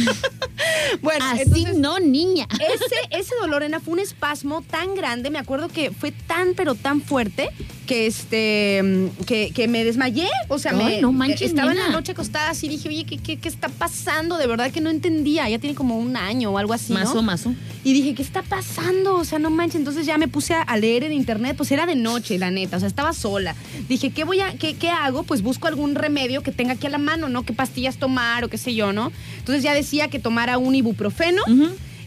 bueno, Así entonces- no, niña. ese, ese dolor, Ena, fue un espasmo tan grande. Me acuerdo que fue tan, pero tan fuerte que este que, que me desmayé, o sea, Ay, me no manches, estaba en la noche acostada así dije, "Oye, ¿qué, qué, qué está pasando?" De verdad que no entendía, ya tiene como un año o algo así, ¿no? Mazo, mazo. Y dije, ¿qué está pasando? O sea, no manches. Entonces ya me puse a, leer en internet, pues era de noche, la neta. O sea, estaba sola. Dije, ¿qué voy a, qué, qué hago? Pues busco algún remedio que tenga aquí a la mano, ¿no? ¿Qué pastillas tomar o qué sé yo, ¿no? Entonces ya decía que tomara un ibuprofeno.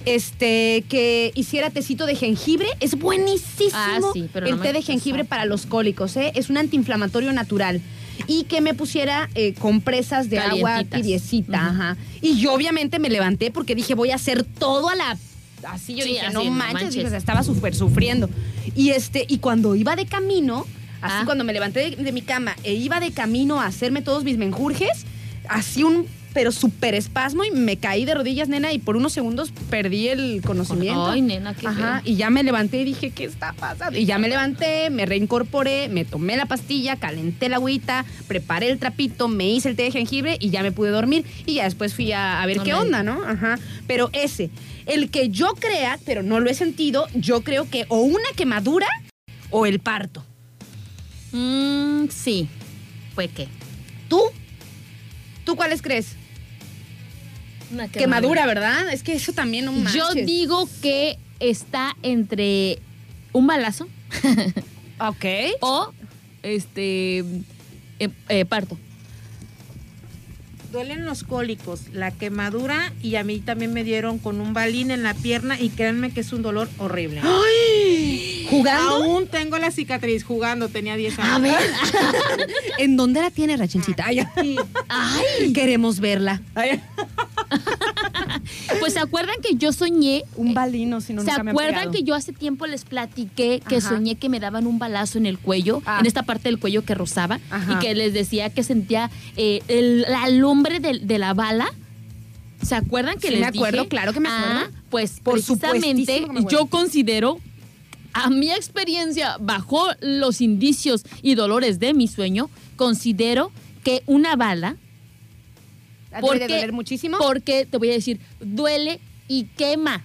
Este, que hiciera tecito de jengibre. Es buenísimo Ah, sí, pero el no té de jengibre para los cólicos, ¿eh? Es un antiinflamatorio natural. Y que me pusiera eh, compresas de agua tibiecita, Ujú. ajá. Y yo obviamente me levanté porque dije, voy a hacer todo a la... Así yo Sí, dije, así, no no manches, manches. dije, o sea, estaba súper sufriendo. Y este, y cuando iba de camino, así Ah. cuando me levanté de, de mi cama e iba de camino a hacerme todos mis menjurjes, así un pero súper espasmo y me caí de rodillas, nena, y por unos segundos perdí el conocimiento. Ay, nena, qué Ajá, feo. y ya me levanté y dije, ¿qué está pasando? Y ya me levanté, me reincorporé, me tomé la pastilla, calenté la agüita, preparé el trapito, me hice el té de jengibre y ya me pude dormir. Y ya después fui a, a ver No qué onda, ¿no? Ajá. Pero ese, el que yo crea, pero no lo he sentido, yo creo que o una quemadura o el parto. Mm, sí. ¿Fue qué? ¿Tú? ¿Tú cuáles crees? Una Quemadura, ¿verdad? Es que eso también no manches. Yo digo que está entre un balazo Ok. o este eh, eh, parto. Duelen los cólicos, la quemadura y a mí también me dieron con un balín en la pierna y créanme que es un dolor horrible. ¿Jugando? Aún tengo la cicatriz jugando, tenía 10 años. A ver. ¿En dónde la tiene Rachelcita? Ay, Ay, queremos verla. Pues se acuerdan que yo soñé Un balino, si no ¿Se nunca me ha acuerdan que yo hace tiempo les platiqué que Ajá. soñé que me daban un balazo en el cuello, Ah. en esta parte del cuello que rozaba, Ajá. y que les decía que sentía eh, el- la lumbre de, de la bala? ¿Se acuerdan que Sí, les me acuerdo, dije? claro que me acuerdo. Ah, pues Por precisamente me yo considero, a mi experiencia, bajo los indicios y dolores de mi sueño, considero que una bala ¿Ah, ¿Debe de porque- doler muchísimo? porque te voy a decir, duele y quema.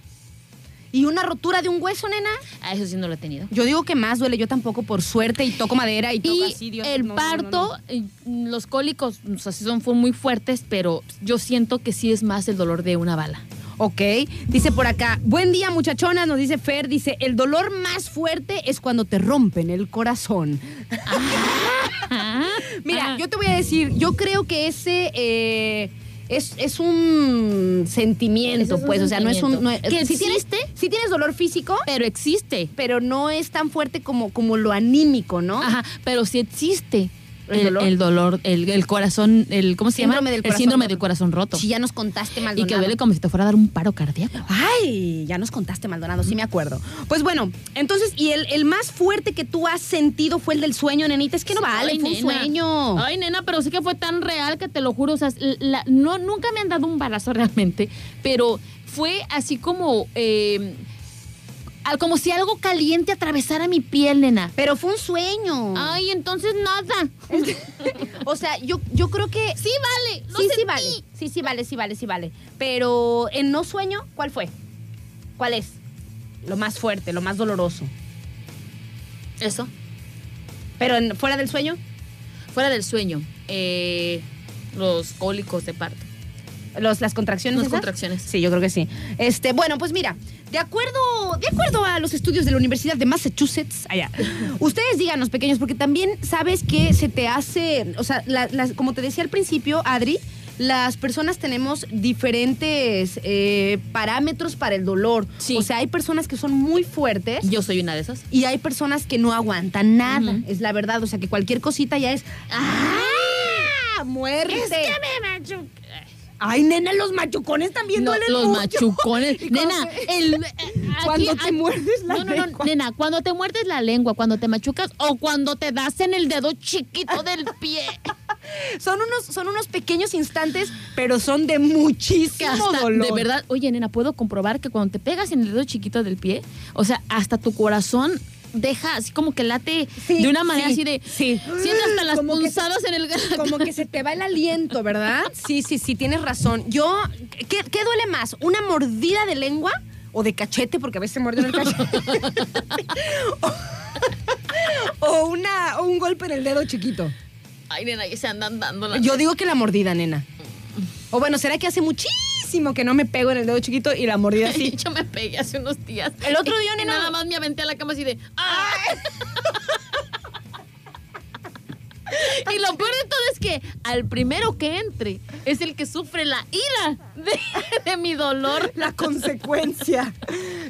¿Y una rotura de un hueso, nena? A eso sí no lo he tenido. Yo digo que más duele yo tampoco por suerte y toco madera y toco Y así, Dios. el no, no, no, parto, no. eh, los cólicos, o sea, sí son muy fuertes, pero yo siento que sí es más el dolor de una bala. Ok, dice por acá, buen día muchachonas, nos dice Fer, dice, el dolor más fuerte es cuando te rompen el corazón. Mira, Ah. yo te voy a decir, yo creo que ese eh, es, es un sentimiento, un pues, o sea, no es un... No es. ¿Que sí tienes, sí tienes dolor físico, Pero existe. pero no es tan fuerte como, como lo anímico, ¿no? Ajá, pero sí existe. ¿El El, dolor? el dolor, el, el corazón, el ¿cómo se Síndrome llama? del el síndrome roto. del corazón roto. Sí, ya nos contaste, y Maldonado. que duele como si te fuera a dar un paro cardíaco. Ay, ya nos contaste, Maldonado, sí me acuerdo. Pues bueno, entonces, y el, el más fuerte que tú has sentido fue el del sueño, nenita. Es que no vale, Ay, fue un sueño. Ay, nena, pero sí que fue tan real que te lo juro. O sea, la- no, nunca me han dado un balazo realmente, pero fue así como. eh, como si algo caliente atravesara mi piel, nena. Pero fue un sueño. Ay, entonces nada. O sea, yo, yo creo que. Sí, vale. Lo sí, sí vale. Sí, sí vale, sí vale, sí vale. Pero en no sueño, ¿cuál fue? ¿Cuál es? Lo más fuerte, lo más doloroso. Eso. Pero en- fuera del sueño, Fuera del sueño. eh, los cólicos de parto. los, las contracciones. Las esas? contracciones. Sí, yo creo que sí. Este, bueno, pues mira, de acuerdo, de acuerdo a los estudios de la Universidad de Massachusetts, allá, ustedes díganos, pequeños, porque también sabes que se te hace, o sea, la- como te decía al principio, Adri, las personas tenemos diferentes eh, parámetros para el dolor. Sí. O sea, hay personas que son muy fuertes. Yo soy una de esas. Y hay personas que no aguantan nada, es la verdad. O sea, que cualquier cosita ya es. ¡Ah! ¡Muerte! Ay, nena, los machucones también No, duelen los mucho. machucones. Nena, el, eh, aquí- Cuando te muerdes la no, no, no, lengua. nena, cuando te muerdes la lengua, cuando te machucas o cuando te das en el dedo chiquito del pie. Son unos, son unos pequeños instantes, pero son de muchísimo hasta, dolor. de verdad, oye, nena, puedo comprobar que cuando te pegas en el dedo chiquito del pie, o sea, hasta tu corazón deja así como que late Sí, de una manera sí, así de. sí. Sientes hasta las Como que- en el. Como que se te va el aliento, ¿verdad? Sí, sí, sí, tienes razón. Yo, ¿qué, qué duele más? ¿Una mordida de lengua o de cachete? Porque a veces se muerde en el cachete. o, una, o un golpe en el dedo chiquito. Ay, nena, ya se andan dando la... Yo digo que la mordida, nena. O bueno, ¿será que hace muchísimo que no me pego en el dedo chiquito y la mordida así? Yo me pegué hace unos días. El otro día, Y nena- Nada más me aventé a la cama así de. ¡Ay! Y lo peor de todo es que al primero que entre es el que sufre la ira de, de mi dolor. La consecuencia.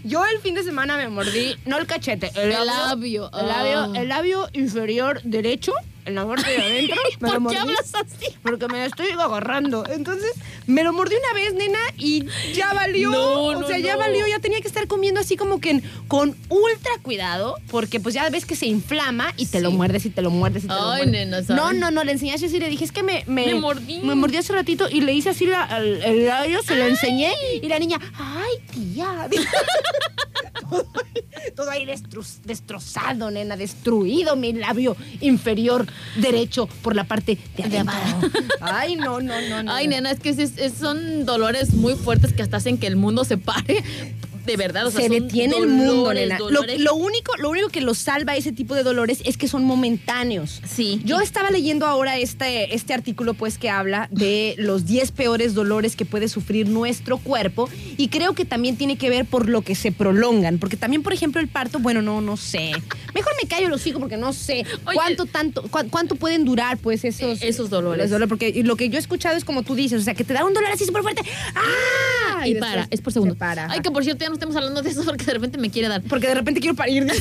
Yo el fin de semana me mordí, no el cachete, el El labio. labio. El labio, Ah. el labio inferior derecho, en la parte de adentro. me lo ¿Por mordí qué hablas así? Porque me la estoy agarrando. Entonces, me lo mordí una vez, nena, y ya valió. No, o no, sea, ya valió. Ya tenía que estar comiendo así como que con ultra cuidado, porque pues ya ves que se inflama y te lo muerdes y te lo muerdes y te lo Ay, muerdes. nena, ¿sabes? No, no, no, le enseñé así, le dije, es que me... Me, Me mordí. Me mordí hace ratito y le hice así la- el labio, se lo enseñé y la niña, ay, tía. todo, todo ahí destru- destrozado, nena, destruido mi labio inferior derecho por la parte de adentro. Ay, no, no, no, no. Ay, nena, es que es- es- son dolores muy fuertes que hasta hacen que el mundo se pare. De verdad, o sea, se detiene el mundo, nena. Lo, lo único, lo único que los salva ese tipo de dolores es que son momentáneos. Sí. Yo estaba leyendo ahora este, este artículo pues que habla de los 10 peores dolores que puede sufrir nuestro cuerpo y creo que también tiene que ver por lo que se prolongan, porque también por ejemplo el parto, bueno, no no sé. Mejor me callo los hijos porque no sé Oye. cuánto tanto cuán- cuánto pueden durar pues esos Esos dolores. porque lo que yo he escuchado es como tú dices, o sea, que te da un dolor así súper fuerte. ¡Ah! y para, es por segundo. se para. Ay, que por cierto, ya no estemos hablando de eso porque de repente me quiere dar. porque de repente quiero parir.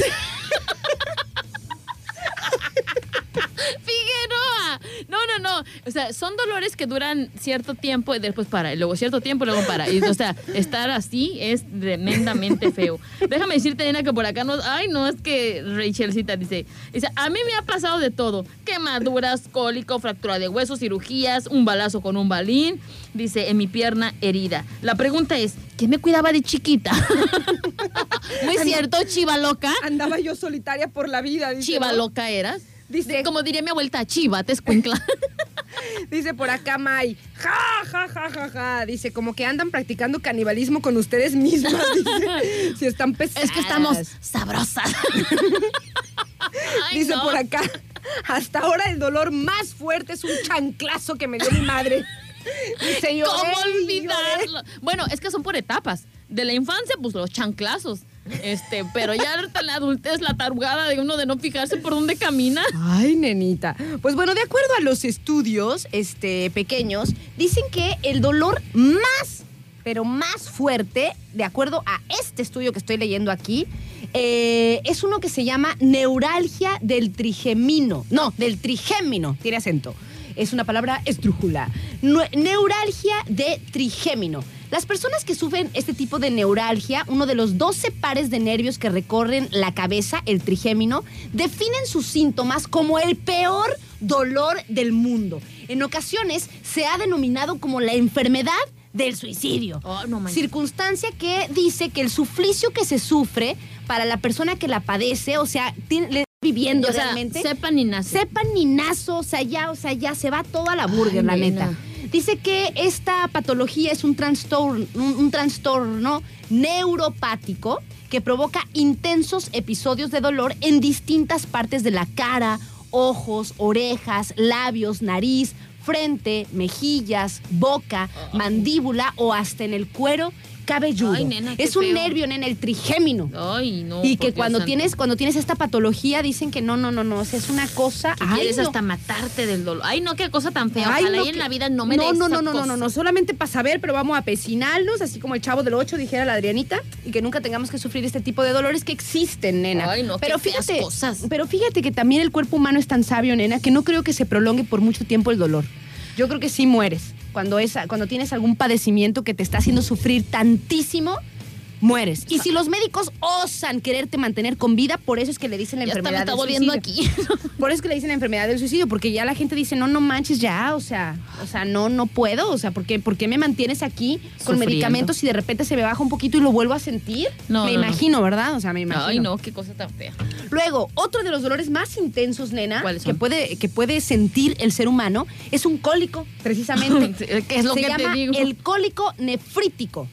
¡Figueroa! No, no, no. O sea, son dolores que duran cierto tiempo y después para. Y luego cierto tiempo y luego para. Y, o sea, estar así es tremendamente feo. Déjame decirte, nena, que por acá no. Ay, no, es que Rachelcita dice. Dice, a mí me ha pasado de todo. Quemaduras, cólico, fractura de huesos, cirugías, un balazo con un balín. Dice, en mi pierna herida. La pregunta es, ¿quién me cuidaba de chiquita? Muy cierto, chiva loca. Andaba yo solitaria por la vida. dice, Chiva ¿no? loca eras. Dice- como diría mi abuelita, chiva, te escuincla. Dice por acá May, ja, ja, ja, ja, ja. Dice, como que andan practicando canibalismo con ustedes mismas. Dice, si están pesadas. es que estamos sabrosas. Ay, Dice no. por acá, hasta ahora el dolor más fuerte es un chanclazo que me dio mi madre. ¿Cómo "Ey, olvidarlo? Bueno, es que son por etapas. De la infancia, pues los chanclazos. Este, pero ya ahorita en la adultez, la tarugada de uno de no fijarse por dónde camina. Ay, nenita. Pues bueno, de acuerdo a los estudios este, pequeños, dicen que el dolor más, pero más fuerte, de acuerdo a este estudio que estoy leyendo aquí, eh, es uno que se llama neuralgia del trigemino. No, del trigémino, tiene acento. Es una palabra estrújula. Nue- Neuralgia de trigémino. Las personas que sufren este tipo de neuralgia, uno de los 12 pares de nervios que recorren la cabeza, el trigémino, definen sus síntomas como el peor dolor del mundo. En ocasiones se ha denominado como la enfermedad del suicidio. Oh, no. Circunstancia que dice que el suflicio que se sufre para la persona que la padece, o sea, tiene, le- viviendo o sea, realmente sepan ni nace. sepan ni nazo, o sea, ya, o sea, ya se va toda la burger, Ay, la nena. neta. Dice que esta patología es un trastorno, un, un trastorno neuropático que provoca intensos episodios de dolor en distintas partes de la cara, ojos, orejas, labios, nariz, frente, mejillas, boca, mandíbula o hasta en el cuero cabelludo. Ay, nena, es un feo. nervio, nena, el trigémino. Ay, no. y que Dios cuando santo. tienes, cuando tienes esta patología dicen que no, no, no, no, o sea, es una cosa. Que ay, quieres no. hasta matarte del dolor. Ay, no, qué cosa tan fea. Ay, Ojalá no, y en que- la vida no me no, no, no, no, no, no, no, solamente para saber, pero vamos a pecinarnos, así como el chavo del 8 dijera la Adrianita, y que nunca tengamos que sufrir este tipo de dolores que existen, nena. Ay, no, pero fíjate, cosas. pero fíjate que también el cuerpo humano es tan sabio, nena, que no creo que se prolongue por mucho tiempo el dolor. Yo creo que sí mueres. Cuando, es, cuando tienes algún padecimiento que te está haciendo sufrir tantísimo, mueres. Y si los médicos osan quererte mantener con vida, por eso es que le dicen la Ya hasta me enfermedad está del suicidio. aquí. Por eso es que le dicen la enfermedad del suicidio, porque ya la gente dice, no, no manches ya, o sea, o sea, no, no puedo, o sea, ¿por qué, por qué me mantienes aquí con Sufriendo. medicamentos y de repente se me baja un poquito y lo vuelvo a sentir? No, me no, no. imagino, ¿verdad? O sea, me imagino. Ay, no, qué cosa tan fea. Luego, otro de los dolores más intensos, nena, ¿Cuáles que puede, que puede sentir el ser humano, es un cólico, precisamente. ¿Qué es lo se que te llama digo? el cólico nefrítico.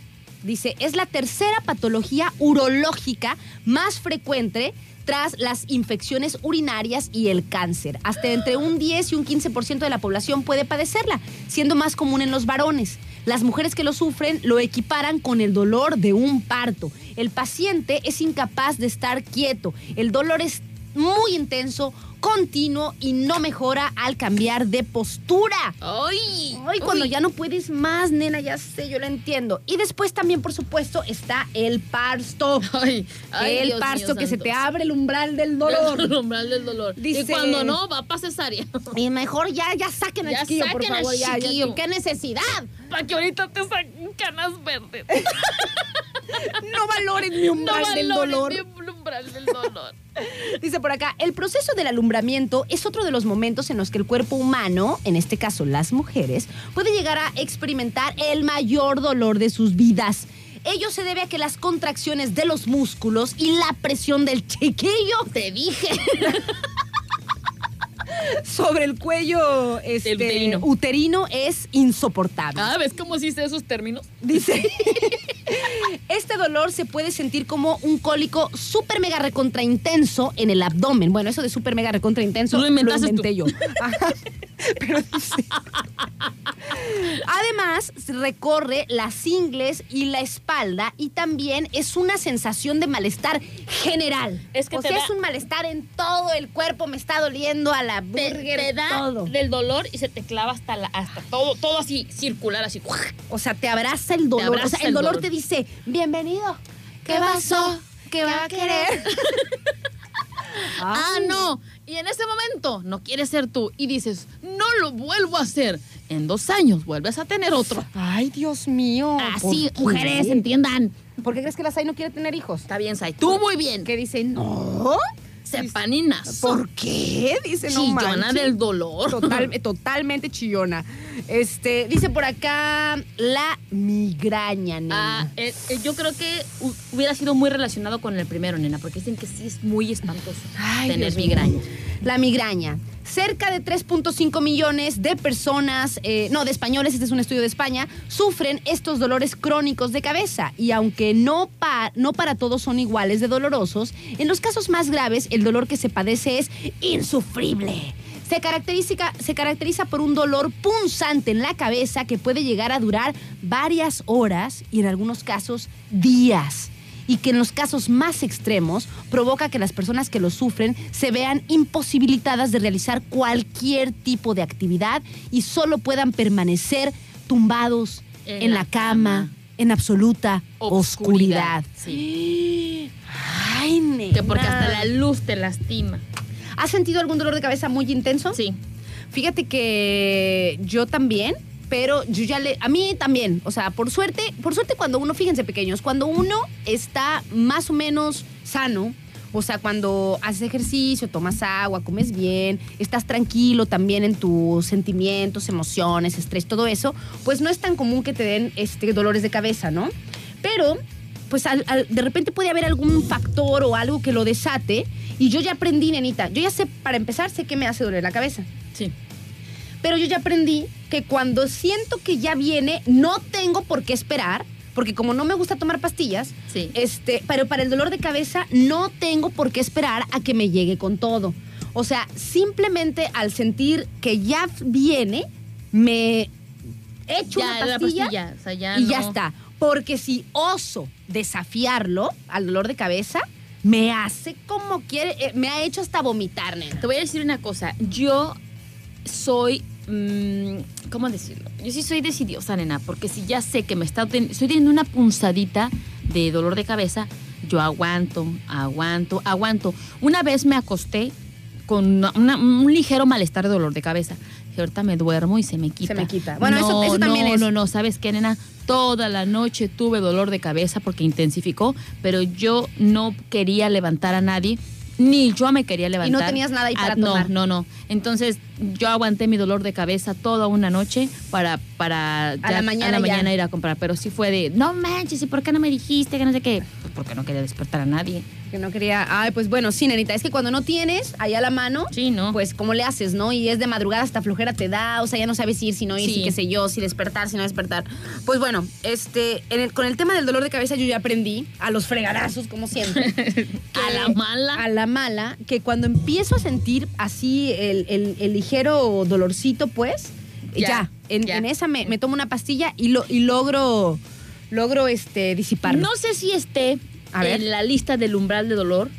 Dice, es la tercera patología urológica más frecuente tras las infecciones urinarias y el cáncer. Hasta entre un 10 y un 15% de la población puede padecerla, siendo más común en los varones. Las mujeres que lo sufren lo equiparan con el dolor de un parto. El paciente es incapaz de estar quieto. El dolor es muy intenso, continuo y no mejora al cambiar de postura. ¡Ay! Ay, cuando ya no puedes más, nena, ya sé, yo lo entiendo. Y después también, por supuesto, está el parto. Ay, ay, el Dios mío que se te abre el umbral del dolor. El umbral del dolor. Dice- Y cuando no, va para cesárea. Y mejor ya, ya saquen al chiquillo, por saquen al favor. ya. ¿Qué necesidad? Para que ahorita te saquen canas verdes. No valoren mi umbral del valoren dolor. mi umbral del dolor. Dice por acá, el proceso del alumbramiento es otro de los momentos en los que el cuerpo humano, en este caso las mujeres, puede llegar a experimentar el mayor dolor de sus vidas. Ello se debe a que las contracciones de los músculos y la presión del chiquillo, te dije, sobre el cuello este, El uterino. uterino es insoportable. Ah, ¿ves cómo sé esos términos? Dice, este dolor se puede sentir como un cólico súper mega recontra intenso en el abdomen. Bueno, eso de súper mega recontra intenso Lo inventé tú. yo. Ajá. Pero dice, Además, recorre las ingles y la espalda y también es una sensación de malestar general. Es que o sea, da- es un malestar en todo el cuerpo, me está doliendo a la Te, burger, te da todo. del dolor y se te clava hasta, la, hasta todo, todo así, circular, así. O sea, te abraza el dolor. abraza o sea, el el dolor, dolor. te dice, bienvenido. ¿Qué pasó? ¿Qué va a querer? Ah, no. Y en ese momento no quieres ser tú y dices, no lo vuelvo a hacer. En dos años vuelves a tener otro. Ay, Dios mío. Así, ¿por qué? mujeres, entiendan. ¿Por qué crees que la Sai no quiere tener hijos? Está bien, Sai. Tú muy bien. Que dice, no. Sepaninas. ¿Por qué? Dice, no Chillona manches. del dolor. Total- totalmente chillona. Este, dice por acá la migraña, nena. Ah, eh, eh, yo creo que hu- hubiera sido muy relacionado con el primero, nena, porque dicen que sí es muy espantoso Ay, tener Dios mío. migraña. La migraña. Cerca de 3.5 millones de personas, eh, no, de españoles, este es un estudio de España, sufren estos dolores crónicos de cabeza. Y aunque no, pa- no para todos son iguales de dolorosos, en los casos más graves el dolor que se padece es insufrible. Se caracteriza, se caracteriza por un dolor punzante en la cabeza que puede llegar a durar varias horas y en algunos casos días y que en los casos más extremos provoca que las personas que lo sufren se vean imposibilitadas de realizar cualquier tipo de actividad y solo puedan permanecer tumbados en, En la, cama, cama. en absoluta oscuridad. Ay, nena. Que porque hasta la luz te lastima. ¿Has sentido algún dolor de cabeza muy intenso? Sí. Fíjate que yo también, pero yo ya le. A mí también. O sea, por suerte, por suerte, cuando uno, fíjense pequeños, cuando uno está más o menos sano. O sea, cuando haces ejercicio, tomas agua, comes bien, estás tranquilo también en tus sentimientos, emociones, estrés, todo eso, pues no es tan común que te den este, dolores de cabeza, ¿no? Pero, pues al- de repente puede haber algún factor o algo que lo desate. Y yo ya aprendí, nenita. Yo ya sé, para empezar, sé que me hace doler la cabeza. Sí. Pero yo ya aprendí que cuando siento que ya viene, no tengo por qué esperar, porque como no me gusta tomar pastillas, Sí. este, pero para el dolor de cabeza no tengo por qué esperar a que me llegue con todo. O sea, simplemente al sentir que ya viene, me echo Ya, una la pastilla, pastilla, o sea, ya y ya está. Porque si oso desafiarlo al dolor de cabeza, me hace como quiere, eh, me ha hecho hasta vomitar, nena. Te voy a decir una cosa. Yo soy. Mm, ¿Cómo decirlo? Yo sí soy decidiosa, nena, porque si ya sé que me está estoy teniendo una punzadita de dolor de cabeza, yo aguanto, aguanto, aguanto. Una vez me acosté con una- una- un ligero malestar de dolor de cabeza. Y ahorita me duermo y se me quita. Se me quita. Bueno, eso- No, eso también no, es. No, no, ¿sabes qué, nena? Toda la noche tuve dolor de cabeza porque intensificó, pero yo no quería levantar a nadie, ni yo me quería levantar. tenías nada ahí para no, tomar. No, no, Entonces yo aguanté mi dolor de cabeza toda una noche para, para la mañana a la ya. mañana ir a comprar. Pero sí fue de, no manches, ¿y por qué no me dijiste que no sé qué? Pues porque no quería despertar a nadie. Que no quería. Ay, pues bueno, sí, nenita. Es que cuando no tienes ahí a la mano, Sí, ¿no? pues ¿cómo le haces, no? Y es de madrugada hasta flojera te da, o sea, ya no sabes ir, si no ir, Sí. si qué sé yo, si despertar, si no despertar. Pues bueno, este, en el- con el tema del dolor de cabeza yo ya aprendí a los fregadazos, como siempre. A la mala. A la mala, que cuando empiezo a sentir así el, el- el ligero dolorcito, pues, ya, Ya, en, ya. en esa me, me tomo una pastilla y, lo, y logro, logro este, disiparlo. No sé si esté A ver. en la lista del umbral de dolor,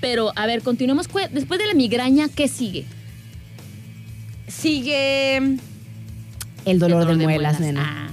pero a ver, continuemos. Después de la migraña, ¿qué sigue? Sigue el dolor, de, muelas, nena. Ah,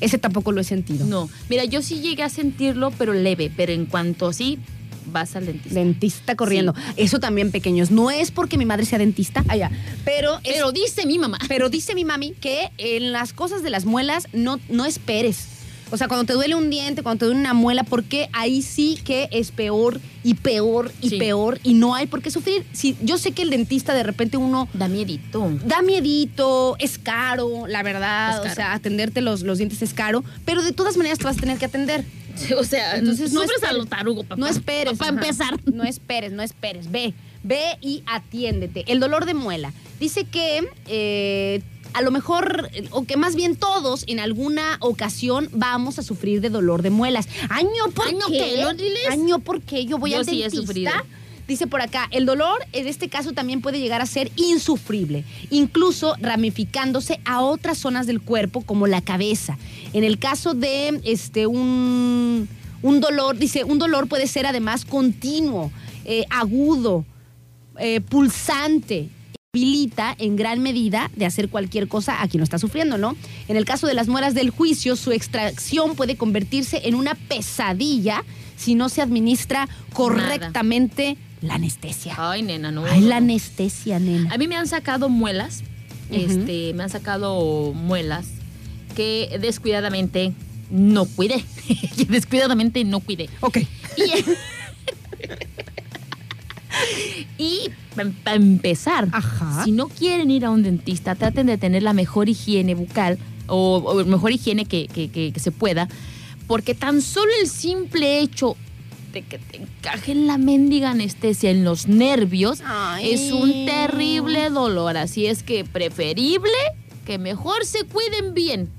Ese tampoco lo he sentido. no, mira, yo sí llegué a sentirlo, pero leve. Pero en cuanto así, vas al dentista. Dentista corriendo. Eso también, pequeños. No es porque mi madre sea dentista, allá, pero, es- Pero dice mi mamá. pero dice mi mami que en las cosas de las muelas no, no esperes. O sea, cuando te duele un diente, cuando te duele una muela, porque ahí sí que es peor y peor y Sí. peor y no hay por qué sufrir. Si, yo sé que el dentista de repente uno Da miedito. da miedito, es caro, la verdad, Es o caro. sea, atenderte los, los dientes es caro, pero de todas maneras te vas a tener que atender. O sea, Entonces, no esperes. a lo tarugo, papá. No esperes. Para empezar. No esperes, no esperes. Ve, ve y atiéndete. El dolor de muela. Dice que eh, a lo mejor, eh, o que más bien todos en alguna ocasión vamos a sufrir de dolor de muelas. Año, ¿por Año, qué? ¿qué? Año, ¿por qué? Yo voy Yo al sí he dentista. sufrido. Dice por acá, el dolor en este caso también puede llegar a ser insufrible, incluso ramificándose a otras zonas del cuerpo como la cabeza. En el caso de este un, un dolor, dice, un dolor puede ser además continuo, eh, agudo, eh, pulsante. habilita en gran medida de hacer cualquier cosa a quien lo está sufriendo, ¿no? En el caso de las muelas del juicio, su extracción puede convertirse en una pesadilla si no se administra correctamente la anestesia. Ay, nena, no. Ay, la anestesia, nena. A mí me han sacado muelas, este, me han sacado muelas que descuidadamente no cuidé. Que descuidadamente no cuidé. Ok. Y, y para empezar, Ajá. si no quieren ir a un dentista, traten de tener la mejor higiene bucal o, o mejor higiene que, que- que- que se pueda, porque tan solo el simple hecho de que te encajen la mendiga anestesia en los nervios Ay. es un terrible dolor. Así es que preferible que mejor se cuiden bien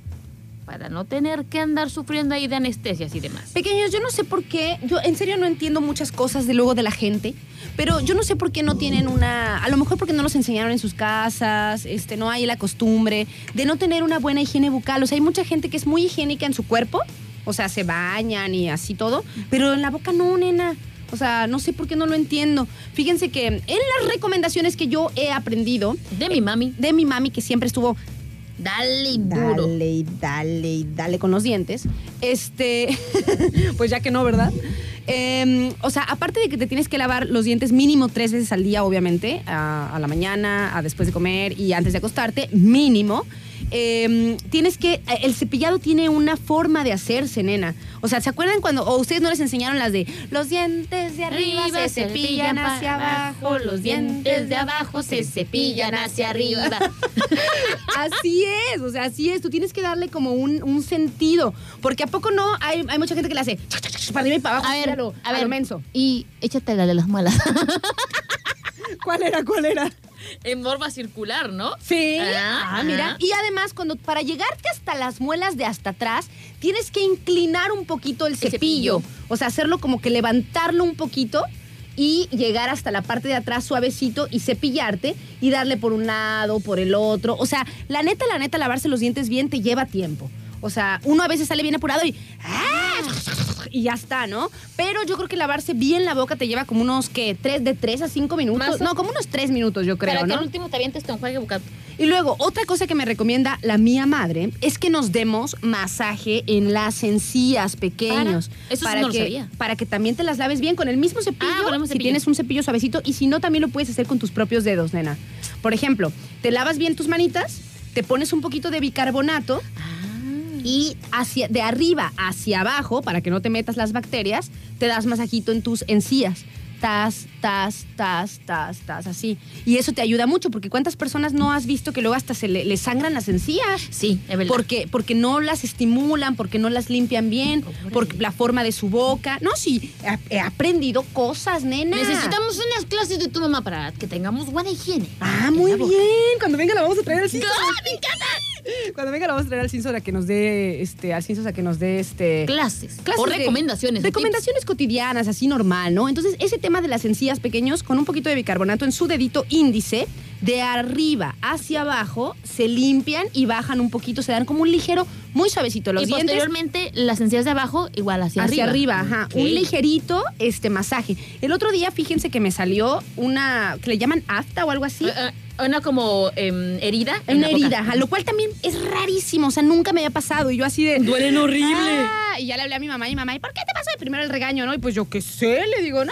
para no tener que andar sufriendo ahí de anestesias y demás. Pequeños, yo no sé por qué, yo en serio no entiendo muchas cosas de luego de la gente, pero yo no sé por qué no tienen una, a lo mejor porque no los enseñaron en sus casas, este, no hay la costumbre de no tener una buena higiene bucal. O sea, hay mucha gente que es muy higiénica en su cuerpo, o sea, se bañan y así todo, pero en la boca no, nena. O sea, no sé por qué no lo entiendo. Fíjense que en las recomendaciones que yo he aprendido De mi mami, de mi mami, que siempre estuvo dale y duro. Dale y dale y dale con los dientes. Este, pues ya que no, ¿verdad? Eh, o sea, aparte de que te tienes que lavar los dientes mínimo tres veces al día, obviamente, a, a la mañana, a después de comer y antes de acostarte, mínimo. Eh, tienes que, eh, el cepillado tiene una forma de hacerse, nena. O sea, ¿se acuerdan cuando, o ustedes no les enseñaron las de los dientes de arriba, se cepillan hacia abajo, los dientes de abajo se cepillan hacia arriba? Así es, o sea, así es. Tú tienes que darle como un, un sentido. Porque a poco no hay, hay mucha gente que le hace para arriba y para abajo. A ver, a lo, a ver. lo menso. Y échate la de las muelas. ¿Cuál era? ¿Cuál era? en forma circular, ¿no? Sí. Ah, Ah, mira. Y además, cuando para llegarte hasta las muelas de hasta atrás, tienes que inclinar un poquito el cepillo. cepillo. O sea, hacerlo como que levantarlo un poquito y llegar hasta la parte de atrás suavecito y cepillarte y darle por un lado, por el otro. O sea, la neta, la neta, lavarse los dientes bien te lleva tiempo. O sea, uno a veces sale bien apurado y ¡ah! y ya está, ¿no? Pero yo creo que lavarse bien la boca te lleva como unos que tres de tres a cinco minutos. Más No, como unos tres minutos, yo creo, Para que ¿no? al último te avientes tu enjuague bucal. Y luego, otra cosa que me recomienda la mía madre es que nos demos masaje en las encías pequeños. Para. Eso sí no lo que, sabía. Para que también te las laves bien con el mismo cepillo. Ah, mismo Si cepillo. tienes un cepillo suavecito. Y si no, también lo puedes hacer con tus propios dedos, nena. Por ejemplo, te lavas bien tus manitas, te pones un poquito de bicarbonato y hacia, de arriba hacia abajo, para que no te metas las bacterias, te das masajito en tus encías. tas, tas, tas, tas, tas, así. Y eso te ayuda mucho, porque ¿cuántas personas no has visto que luego hasta se le, le sangran las encías? Sí, es verdad. Porque, porque no las estimulan, porque no las limpian bien, por la forma de su boca. No, sí, he, aprendido cosas, nena. Necesitamos unas clases de tu mamá para que tengamos buena higiene. Ah, muy bien. Cuando venga la vamos a traer al Cinso. ¡Ah, me encanta! Cuando venga la vamos a traer al Cinso a que nos dé, este, al a que nos dé, este... Clases. clases o de- recomendaciones. o Recomendaciones cotidianas, así normal, ¿no? Entonces, ese tema de las encías pequeños, con un poquito de bicarbonato en su dedito índice, de arriba hacia abajo, se limpian y bajan un poquito, se dan como un ligero, muy suavecito. Los y dientes posteriormente, las encías de abajo, igual hacia, hacia arriba. arriba, ajá. Un ligerito este masaje. El otro día, fíjense que me salió una, que le llaman afta o algo así. Eh, eh, Una como em, herida. en Una herida, ajá, lo cual también es rarísimo, o sea, nunca me había pasado. Y yo así de... Duelen horrible. Ah, y ya le hablé a mi mamá y mamá, ¿y por qué te pasó? Y primero el regaño, ¿no? Y pues yo qué sé, le digo, no,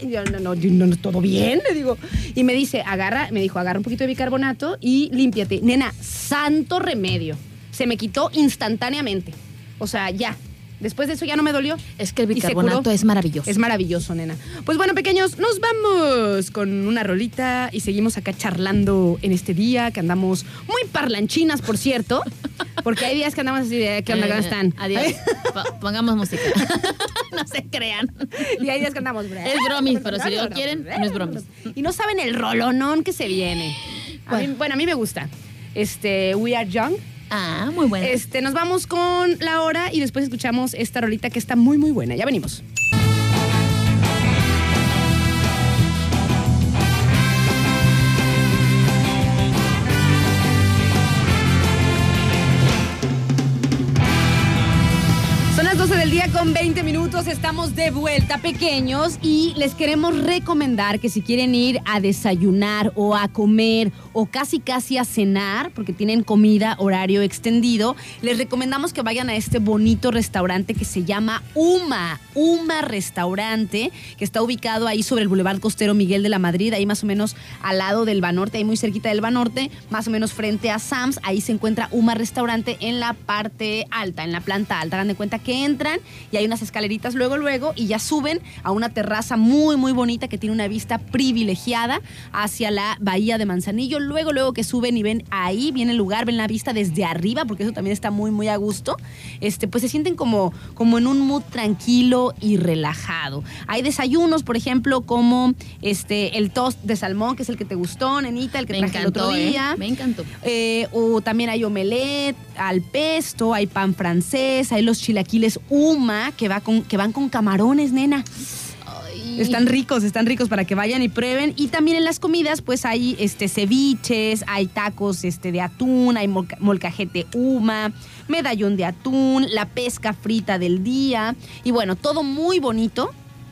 y yo, no, no, no, no, todo bien, le digo. Y me dice, agarra, me dijo, agarra un poquito de bicarbonato y límpiate. Nena, santo remedio. Se me quitó instantáneamente. O sea, ya. Después de eso ya no me dolió. Es que el bicarbonato es maravilloso. Es maravilloso, nena. Pues bueno, pequeños, nos vamos con una rolita y seguimos acá charlando en este día que andamos muy parlanchinas, por cierto. Porque hay días que andamos así de ¿qué onda? Eh, ¿Cómo están? Adiós. Po- Pongamos música. no se crean. Y hay días que andamos. Es bromis, pero si lo quieren, no es bromis. Y no saben el rolonón que se viene. A mí- Bueno. bueno, a mí me gusta. Este, We Are Young. Ah, muy bueno. Este, nos vamos con la hora y después escuchamos esta rolita que está muy, muy buena. Ya venimos. Con 20 minutos, estamos de vuelta pequeños y les queremos recomendar que si quieren ir a desayunar o a comer o casi casi a cenar, porque tienen comida horario extendido, les recomendamos que vayan a este bonito restaurante que se llama Uma, Uma Restaurante, que está ubicado ahí sobre el Boulevard Costero Miguel de la Madrid, ahí más o menos al lado del Banorte, ahí muy cerquita del Banorte, más o menos frente a Sams, ahí se encuentra Uma Restaurante en la parte alta, en la planta alta. Hagan de cuenta que entran y hay unas escaleritas luego, luego, y ya suben a una terraza muy, muy bonita que tiene una vista privilegiada hacia la bahía de Manzanillo. Luego, luego que suben y ven ahí, viene el lugar, ven la vista desde arriba, porque eso también está muy, muy a gusto. Este, pues se sienten como, como en un mood tranquilo y relajado. Hay desayunos, por ejemplo, como este, el toast de salmón, que es el que te gustó, nenita, el que Me traje el otro encantó, ¿eh? día. Me encantó. Eh, o también hay omelette al pesto, hay pan francés, hay los chilaquiles Que, va con, que van con camarones, nena. Ay. Están ricos, están ricos para que vayan y prueben. Y también en las comidas, pues hay este ceviches, hay tacos este, de atún, hay molca- molcajete Uma, medallón de atún, la pesca frita del día. Y bueno, todo muy bonito,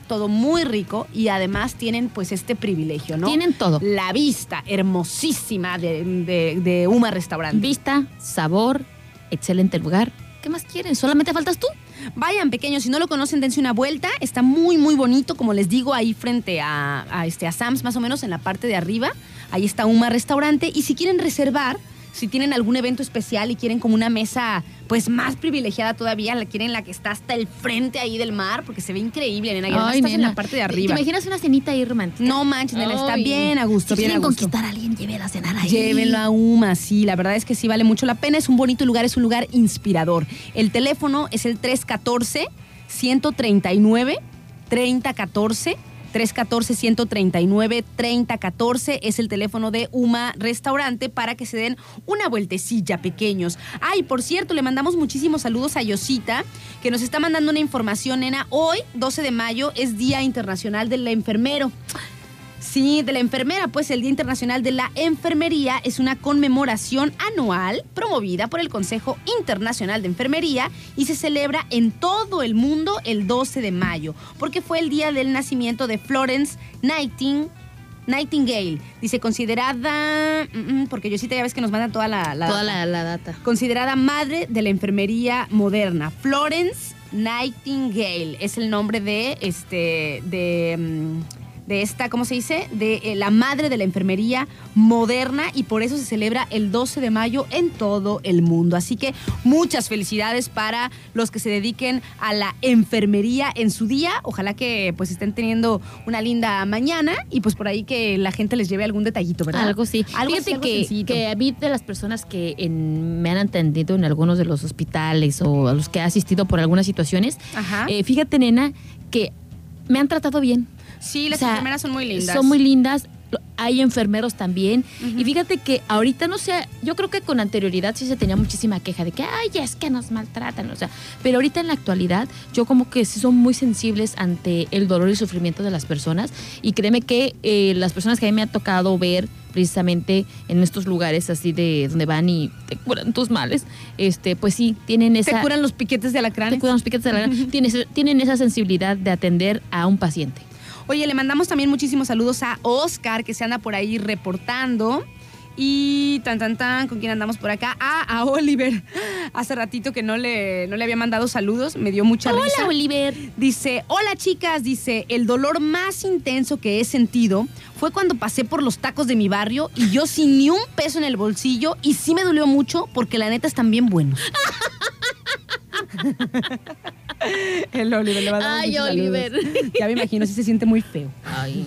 todo muy rico y además tienen pues este privilegio, ¿no? Tienen todo. La vista hermosísima de, de- de Uma Restaurante. Vista, sabor, excelente lugar. ¿Qué más quieren? Solamente faltas tú. Vayan, pequeños, si no lo conocen, dense una vuelta. Está muy, muy bonito, como les digo, ahí frente a, este, a Sam's, más o menos en la parte de arriba. Ahí está Uma Restaurante. Y si quieren reservar, si tienen algún evento especial y quieren como una mesa, pues más privilegiada todavía, la quieren la que está hasta el frente ahí del mar, porque se ve increíble, nena. Y además Ay, estás en la parte de ¿Te- arriba. ¿Te imaginas una cenita ahí romántica? No manches, nena, está bien a gusto, Si bien a quieren gusto. conquistar a alguien, llévela a cenar ahí. Llévenlo a UMA, sí, la verdad es que sí vale mucho la pena, es un bonito lugar, es un lugar inspirador. El teléfono es el 314 139 3014 314-139-3014 es el teléfono de Uma Restaurante para que se den una vueltecilla, pequeños. Ay, por cierto, le mandamos muchísimos saludos a Yosita, que nos está mandando una información, nena. Hoy, 12 de mayo, es Día Internacional del Enfermero. Sí, de la enfermera, pues el Día Internacional de la Enfermería es una conmemoración anual promovida por el Consejo Internacional de Enfermería y se celebra en todo el mundo el 12 de mayo, porque fue el día del nacimiento de Florence Nighting- Nightingale. Dice, considerada, mm, mm, porque Yosita ya ves que nos manda toda la... la- Toda la, la data. considerada madre de la enfermería moderna. Florence Nightingale es el nombre de este de, mm, de esta, ¿cómo se dice? De eh, la madre de la enfermería moderna y por eso se celebra el 12 de mayo en todo el mundo. Así que muchas felicidades para los que se dediquen a la enfermería en su día. Ojalá que pues estén teniendo una linda mañana y pues por ahí que la gente les lleve algún detallito, ¿verdad? Algo sí. Algo Fíjate así, algo que, que a mí de las personas que en- me han atendido en algunos de los hospitales o a los que he asistido por algunas situaciones, Ajá. eh, fíjate, nena, que me han tratado bien. Sí, las o sea, enfermeras son muy lindas. Son muy lindas. Hay enfermeros también. Y fíjate que ahorita no sé, yo creo que con anterioridad sí se tenía muchísima queja de que, ay, es que nos maltratan. O sea, pero ahorita en la actualidad yo como que sí son muy sensibles ante el dolor y sufrimiento de las personas. Y créeme que eh, las personas que a mí me ha tocado ver precisamente en estos lugares así de donde van y te curan tus males, este, pues sí, tienen Te esa... curan los piquetes de alacrán. te curan los piquetes de la gana. Tienes- tienen esa sensibilidad de atender a un paciente. Oye, le mandamos también muchísimos saludos a Oscar, que se anda por ahí reportando. Y tan, tan, tan, ¿con quién andamos por acá? Ah, a Oliver. Hace ratito que no le, no le había mandado saludos, me dio mucha risa. Hola, Oliver. Dice, hola chicas, dice, el dolor más intenso que he sentido fue cuando pasé por los tacos de mi barrio y yo sin ni un peso en el bolsillo y sí me dolió mucho porque la neta están bien buenos. el Oliver le va a dar Ay, Oliver. saludos. Ya me imagino, sí se siente muy feo. Ay.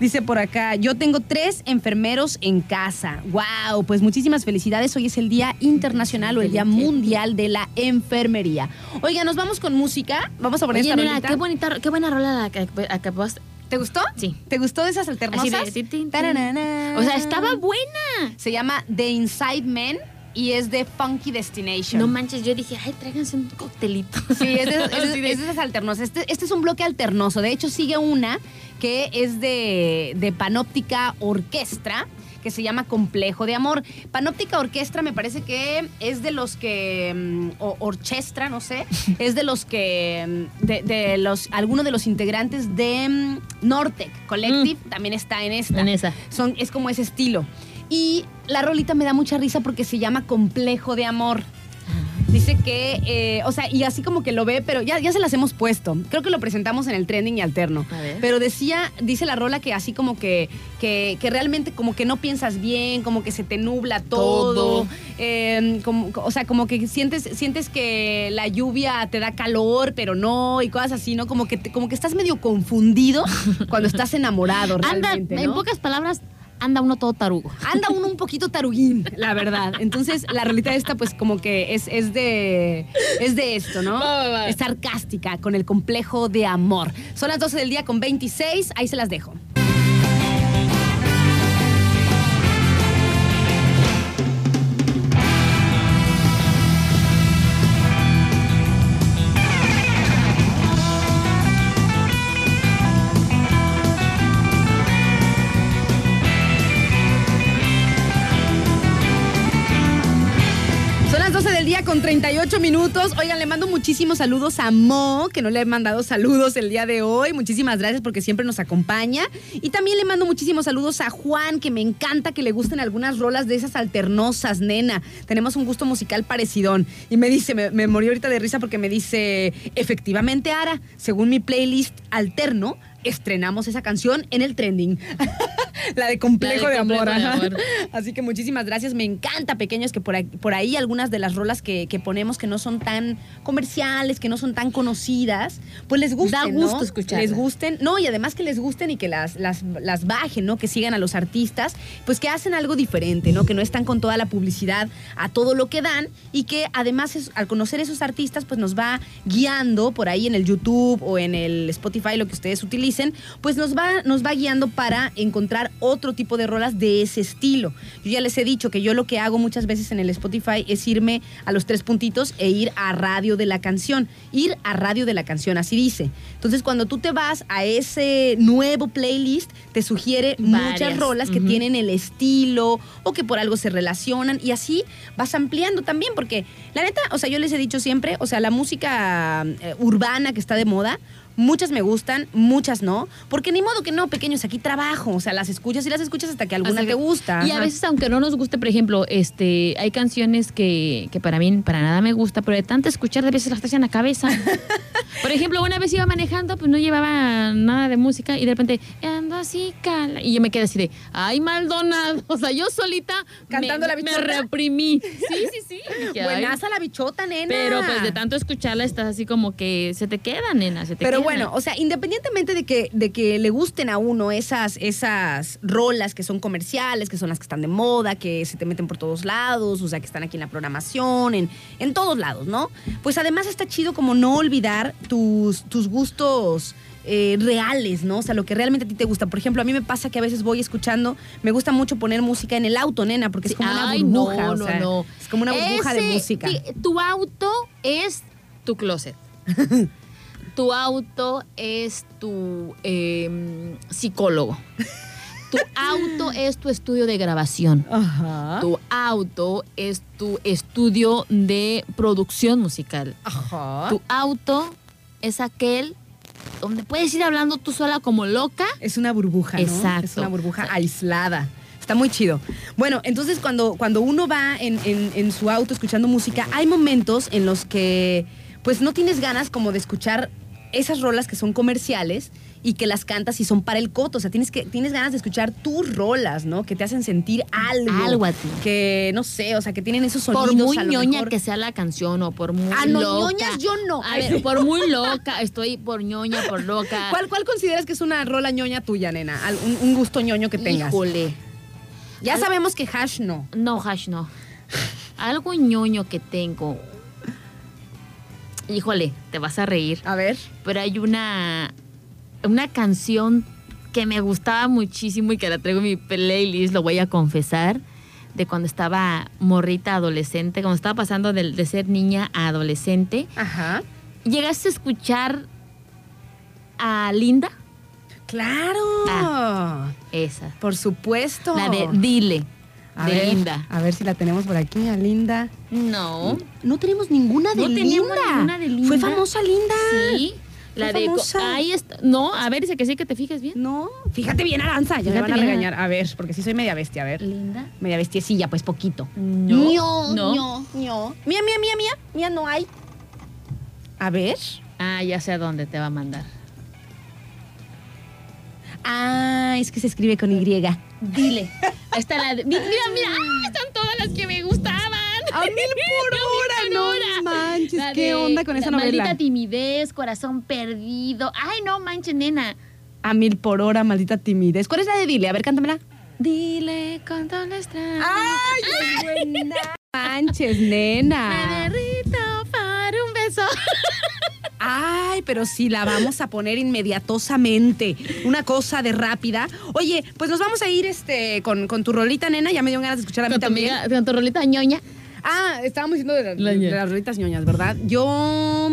Dice por acá, yo tengo tres enfermeros en casa. Wow, pues muchísimas felicidades. Hoy es el Día Internacional o el Día Mundial de la Enfermería. Oiga, nos vamos con música. Vamos a poner Oye, esta rolita. qué bonita, qué buena rola la que, la que vas- ¿Te gustó? Sí. ¿Te gustó de esas alternosas? Así de tin, tin, tin. Taranana. O sea, estaba buena. Se llama The Inside Man y es de Funky Destination. No manches, yo dije, ay, tráiganse un coctelito. Sí, es de, es de- es de esas alternosas. Este, este es un bloque alternoso. De hecho, sigue una que es de, de Panóptica Orquestra, que se llama Complejo de Amor. Panóptica Orquestra me parece que es de los que. mm, O orchestra, no sé. Es de los que. mm, De, de los. Algunos de los integrantes de mm, Nortec Collective también está en esta. En esa. Son, es como ese estilo. Y la rolita me da mucha risa porque se llama Complejo de Amor. Dice que, eh, o sea, y así como que lo ve, pero ya, ya se las hemos puesto. Creo que lo presentamos en el trending y alterno. A ver. Pero decía, dice la rola que así como que, que, que realmente como que no piensas bien, como que se te nubla todo. Todo. eh, como- o sea, como que sientes, sientes que la lluvia te da calor, pero no, y cosas así, ¿no? Como que, como que estás medio confundido cuando estás enamorado Anda, en pocas palabras, anda uno todo tarugo. anda uno un poquito taruguín, la verdad. Entonces, la rolita esta, pues, como que es, es de. Es de esto, ¿no? Va, va, va. Es sarcástica, con el complejo de amor. Son las 12 del día con 26, ahí se las dejo. 38 minutos. Oigan, le mando muchísimos saludos a Mo, que no le he mandado saludos el día de hoy. Muchísimas gracias porque siempre nos acompaña. Y también le mando muchísimos saludos a Juan, que me encanta que le gusten algunas rolas de esas alternosas, nena. Tenemos un gusto musical parecidón. Y me dice, me, me morí ahorita de risa porque me dice, efectivamente, Ara, según mi playlist alterno, estrenamos esa canción en el trending. La de complejo, La de de, amor. De. Así que muchísimas gracias. Me encanta, pequeños, que por ahí, por ahí algunas de las rolas que, que ponemos que no son tan comerciales, que no son tan conocidas, pues les gusten. Da ¿no? gusto escucharlas. Les gusten. No, y además que les gusten y que las, las, las bajen, ¿no? Que sigan a los artistas, pues que hacen algo diferente, ¿no? Que no están con toda la publicidad a todo lo que dan y que además es- al conocer esos artistas, pues nos va guiando por ahí en el YouTube o en el Spotify, lo que ustedes utilicen, pues nos va, nos va guiando para encontrar otro tipo de rolas de ese estilo. Yo ya les he dicho que yo lo que hago muchas veces en el Spotify es irme a los tres puntitos e ir a radio de la canción. Ir a radio de la canción, así dice. Entonces, cuando tú te vas a ese nuevo playlist, te sugiere muchas rolas que tienen el estilo o que por algo se relacionan y así vas ampliando también, porque la neta, o sea, yo les he dicho siempre, o sea, la música eh, urbana que está de moda, Muchas me gustan, muchas no. Porque ni modo que no, pequeños, aquí trabajo. O sea, las escuchas y las escuchas hasta que alguna Hasta te gusta. Y a veces, aunque no nos guste, por ejemplo, este, hay canciones que, que para mí para nada me gusta, pero de tanto escuchar, de veces las traes en la cabeza. por ejemplo, una vez iba manejando, pues no llevaba nada de música y de repente, ando así, cala. Y yo me quedé así de, ay, Maldonado. O sea, yo solita Cantando me, la me bichota. reprimí. Sí, sí, sí. Dije. Buenaza la bichota, nena. Pero pues de tanto escucharla estás así como que se te queda, nena, se te Pero queda. Bueno, o sea, independientemente de que, de que le gusten a uno esas, esas rolas que son comerciales, que son las que están de moda, que se te meten por todos lados, o sea, que están aquí en la programación, en, en todos lados, ¿no? Pues además está chido como no olvidar tus, tus gustos eh, reales, ¿no? O sea, lo que realmente a ti te gusta. Por ejemplo, a mí me pasa que a veces voy escuchando, me gusta mucho poner música en el auto, nena, porque es como una burbuja. no, o no, sea, no. Es como una burbuja de música. sí, tu auto es tu closet. tu auto es tu em, psicólogo. Tu auto es tu estudio de grabación. Ajá. Tu auto es tu estudio de producción musical. Ajá. Tu auto es aquel donde puedes ir hablando tú sola como loca. Es una burbuja, ¿no? Exacto. Es una burbuja aislada. Está muy chido. Bueno, entonces cuando, cuando uno va en, en- en su auto escuchando música, hay momentos en los que pues no tienes ganas como de escuchar esas rolas que son comerciales y que las cantas y son para el coto. O sea, tienes, que, tienes ganas de escuchar tus rolas, ¿no? Que te hacen sentir algo. Algo a ti. Que, no sé, o sea, que tienen esos sonidos Por muy a lo ñoña mejor. que sea la canción o por muy Ah, no, loca. ñoñas yo no. A ver, por muy loca, estoy por ñoña, por loca. ¿Cuál, ¿Cuál consideras que es una rola ñoña tuya, nena? Un gusto ñoño que tengas. Híjole. Ya sabemos que hash no. No, Hash, no. Algo ñoño que tengo. Híjole, te vas a reír. A ver. Pero hay una, una canción que me gustaba muchísimo y que la traigo en mi playlist, lo voy a confesar, de cuando estaba morrita adolescente, cuando estaba pasando de, de ser niña a adolescente. Ajá. ¿Llegaste a escuchar a Linda? Claro. Ah. Esa. Por supuesto. La de Dile, A de ver, Linda. A ver si la tenemos por aquí, a Linda. No. No tenemos ninguna de No Linda. teníamos ninguna de Linda. Fue famosa Linda. Sí. La Fue de. famosa. Ahí está. No, a ver, dice que sí, que te fijes bien. No, fíjate bien, Aranza. Ya me Fíjate van a bien. regañar. A ver, porque sí soy media bestia. A ver. Linda. Media bestiecilla, pues poquito. No. No. ño, ño. Mía, mía, mía, mía. Mía no hay. A ver. Ah, ya sé a dónde te va a mandar. Ah, es que se escribe con Y. Dile. Ahí está la de. Mira, mira. ¡Ah, están todas las que me gustaban. A mil por hora, no manches, La ¿qué de onda con esa la novela? Maldita timidez, corazón perdido. Ay, no manches, nena. A mil por hora, maldita timidez. ¿Cuál es la de Dile? A ver, cántamela. Dile con todo extraño. ¡Ay, es buena! Manches, nena. Ay, pero sí, la vamos a poner inmediatosamente. Una cosa de rápida. Oye, pues nos vamos a ir este con, con tu rolita, nena. Ya me dio ganas de escuchar a mí también. amiga, con tu rolita ñoña. Ah, estábamos diciendo de, la- las rolitas ñoñas, ¿verdad? Yo,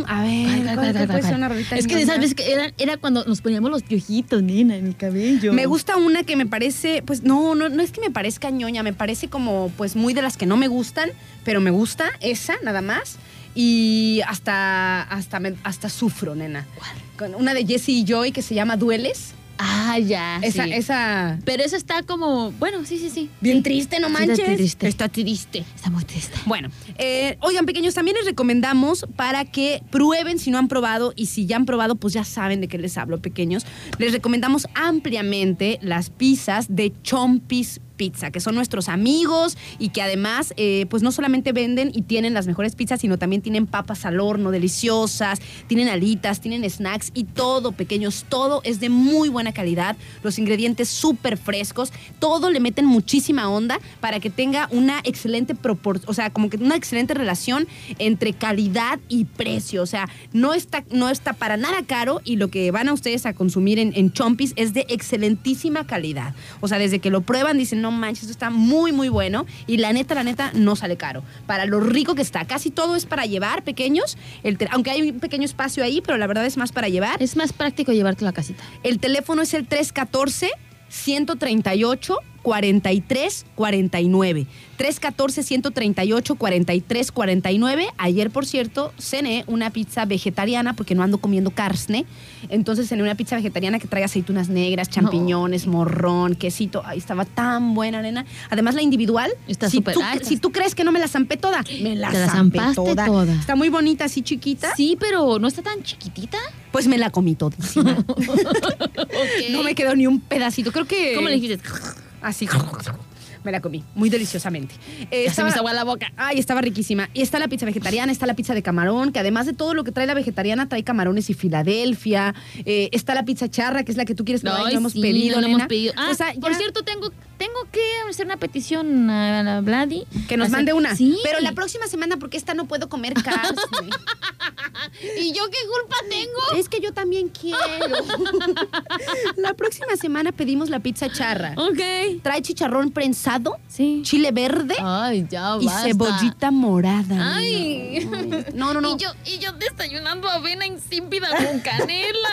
a ver, ¿cuál, cuál ser una rolita Es que de esas ñoña? veces que era, era cuando nos poníamos los piojitos, nena, en el cabello. Me gusta una que me parece, pues no, no, no es que me parezca ñoña, me parece como pues muy de las que no me gustan, pero me gusta esa nada más. Y hasta, hasta, hasta sufro, nena. Con una de Jessie y Joy que se llama Dueles. Ah, ya. esa, sí. esa. Pero esa está como. Bueno, sí, sí, sí. Bien Sí. triste, no manches. Está triste. Está triste. Está muy triste. Bueno, eh, oigan, pequeños, también les recomendamos para que prueben si no han probado y si ya han probado, pues ya saben de qué les hablo, pequeños. Les recomendamos ampliamente las pizzas de Chompis Pizza, que son nuestros amigos y que además, eh, pues no solamente venden y tienen las mejores pizzas, sino también tienen papas al horno deliciosas, tienen alitas, tienen snacks y todo, pequeños, todo es de muy buena calidad, los ingredientes súper frescos, todo le meten muchísima onda para que tenga una excelente proporción, o sea, como que una excelente relación entre calidad y precio, o sea, no está, no está para nada caro y lo que van a ustedes a consumir en, en Chompis es de excelentísima calidad, o sea, desde que lo prueban dicen, no manches, esto está muy, muy bueno y la neta, la neta, no sale caro, para lo rico que está, casi todo es para llevar, pequeños, el aunque hay un pequeño espacio ahí, pero la verdad es más para llevar. Es más práctico llevártelo a casita. El teléfono es el 314 138 43 49. 314 138 43 49. Ayer, por cierto, cené una pizza vegetariana porque no ando comiendo carne. Entonces cené una pizza vegetariana que trae aceitunas negras, champiñones, morrón, quesito. Ahí estaba tan buena, nena. Además, la individual. Está si súper- tú, ah, está- si tú crees que no me la zampé toda, me la, Te la zampé zampaste toda. Está muy bonita, así chiquita. Sí, pero no está tan chiquitita. Pues me la comí todísima. No me quedó ni un pedacito. Creo que. ¿Cómo le dijiste? Así. Me la comí, muy deliciosamente. Eh, Ya se me hizo la boca. Ay, estaba riquísima. Y está la pizza vegetariana, está la pizza de camarón, que además de todo lo que trae la vegetariana, trae camarones y Filadelfia. Eh, está la pizza charra, que es la que tú quieres probar y Ay, no hemos sí, pedido, no hemos pedido. Ah, O sea, por ya- cierto, tengo, tengo que hacer una petición a la Vladi. Que nos Hacer- mande una. Sí. Pero la próxima semana, porque esta no puedo comer carne. ¿Y yo qué culpa tengo? es que yo también quiero. la próxima semana pedimos la pizza charra. Ok. Trae chicharrón prensado, Sí. chile verde Ay, ya y basta. cebollita morada. Ay. No, no, no. Y yo, y yo desayunando avena insípida con canela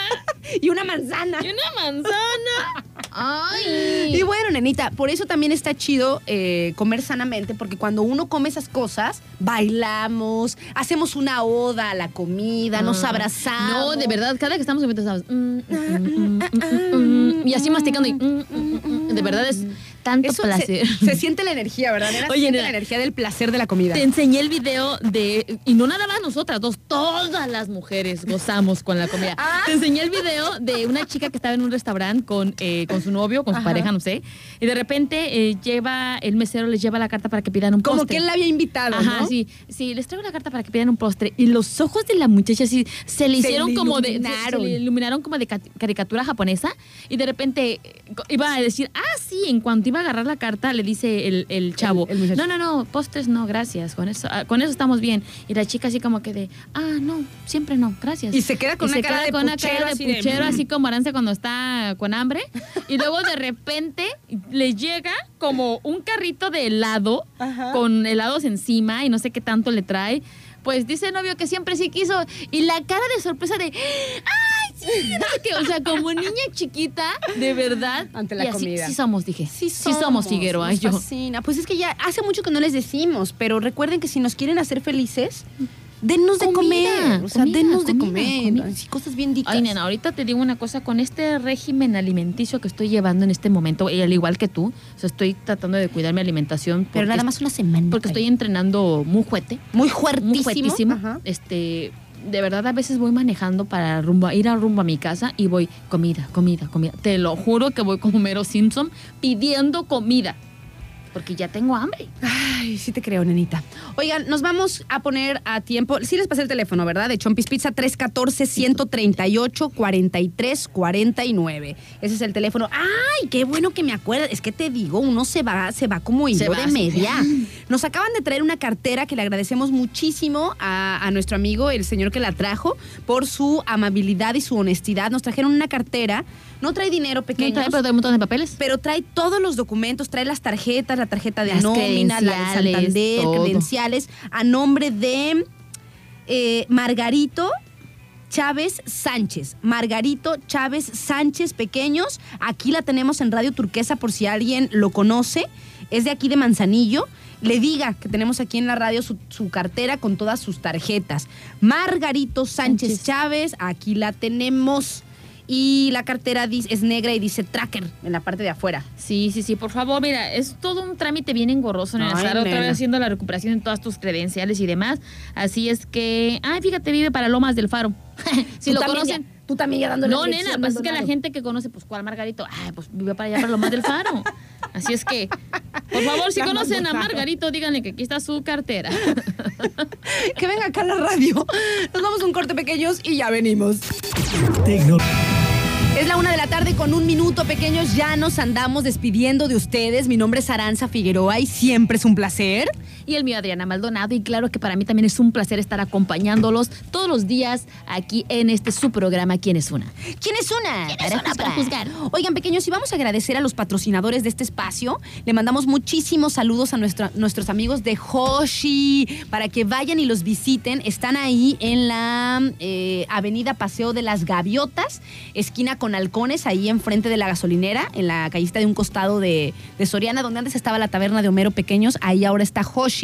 Y una manzana. y una manzana. Ay. Y bueno, nenita, por eso también está chido eh, comer sanamente, porque cuando uno come esas cosas, bailamos, hacemos una oda a la comida, nos Ah. abrazamos. No, de verdad, cada que estamos comiendo estamos. mm, mm, mm, y así masticando y. mm, mm, mm. de verdad es tanto Eso placer. Se, se siente la energía, ¿verdad? nena? Se Oye, siente nena. la energía del placer de la comida. Te enseñé el video de. Y no nada más nosotras dos, todas las mujeres gozamos con la comida. Ah. Te enseñé el video de una chica que estaba en un restaurante con, eh, con su novio, con su Ajá. pareja, no sé. Y de repente eh, lleva, el mesero les lleva la carta para que pidan un Como postre. que él la había invitado, Ajá, ¿no? sí. Sí, les traigo la carta para que pidan un postre. Y los ojos de la muchacha así se le Se hicieron le como de. Se, se le iluminaron como de ca- caricatura japonesa. Y de repente eh, iba a decir, ah, sí, en cuanto iba a agarrar la carta, le dice el, el chavo. el muchacho. no, no, no, postres no, gracias. Con eso, ah, con eso estamos bien. Y la chica así como que de, ah, no, siempre no, gracias. Y se queda con Y una se cara queda con una cara de así de, puchero, "Mm". así como Arance cuando está con hambre. Y luego de repente le llega como un carrito de helado Ajá. con helados encima y no sé qué tanto le trae. Pues dice el novio que siempre sí quiso. Y la cara de sorpresa de. ¡Ay, sí! no sé qué". O sea, como niña chiquita, de verdad. Ante la y así, comida. Sí somos, dije. Sí somos, Figueroa. nos Yo. fascina. Pues es que ya hace mucho que no les decimos, pero recuerden que si nos quieren hacer felices, dennos de Comida, comer. O sea, comida, dennos de comer. comida. Así, cosas bien dicas. Ay, nena, ahorita te digo una cosa, con este régimen alimenticio que estoy llevando en este momento, y al igual que tú, o sea, estoy tratando de cuidar mi alimentación. Pero nada más una semana. Porque estoy entrenando muy fuerte, muy fuertísimo. muy fuertísimo. Ajá. Este, de verdad, a veces voy manejando para rumbo, ir a rumbo a mi casa y voy, comida, comida, comida. Te lo juro que voy como Mero Simpson pidiendo comida. Porque ya tengo hambre. Ay, sí te creo, nenita. Oigan, nos vamos a poner a tiempo. Sí les pasé el teléfono, ¿verdad? De Chompis Pizza 314-138-4349. Ese es el teléfono. ¡Ay, qué bueno que me acuerdas! Es que te digo, uno se va, se va como hilo de media. Nos acaban de traer una cartera que le agradecemos muchísimo a, a nuestro amigo, el señor que la trajo, por su amabilidad y su honestidad. Nos trajeron una cartera. No trae dinero ¿Qué pequeño trae? Pero trae un montón de papeles. pero trae todos los documentos, trae las tarjetas, la tarjeta de Las nómina, la de Santander, todo. credenciales, a nombre de eh, Margarito Chávez Sánchez. Margarito Chávez Sánchez Pequeños. Aquí la tenemos en Radio Turquesa por si alguien lo conoce. Es de aquí de Manzanillo. Le diga que tenemos aquí en la radio su, su cartera con todas sus tarjetas. Margarito Sánchez, Sánchez. Chávez, aquí la tenemos. Y la cartera dice- es negra y dice tracker en la parte de afuera. Sí, sí, sí, por favor, mira, es todo un trámite bien engorroso en Ay, estar otra vez haciendo la recuperación de todas tus credenciales y demás. Así es que, ay, fíjate, vive para Lomas del Faro. si lo conocen. ya- tú también ya dándole No, nena, pues es que la gente que conoce, pues, ¿cuál Margarito? Ay, pues vive para allá, para Lomas del Faro. Así es que, por favor, si La conocen a. Margarito, díganle que aquí está su cartera. Que venga acá a la radio. Nos vamos a un corte pequeños y ya venimos. Tecno- Es la una de la tarde con un minuto, pequeños. Ya nos andamos despidiendo de ustedes. Mi nombre es Aranza Figueroa y siempre es un placer. Y el mío Adriana Maldonado. Y claro que para mí también es un placer estar acompañándolos todos los días aquí en este su programa ¿Quién es una? ¿Quién es una? ¿Quién es una para juzgar? Oigan, pequeños, y vamos a agradecer a los patrocinadores de este espacio. Le mandamos muchísimos saludos a nuestra- nuestros amigos de Hoshi para que vayan y los visiten. Están ahí en la eh, Avenida Paseo de las Gaviotas, esquina con halcones, ahí enfrente de la gasolinera, en la callista de un costado de, de Soriana, donde antes estaba la taberna de Homero Pequeños. Ahí ahora está Hoshi,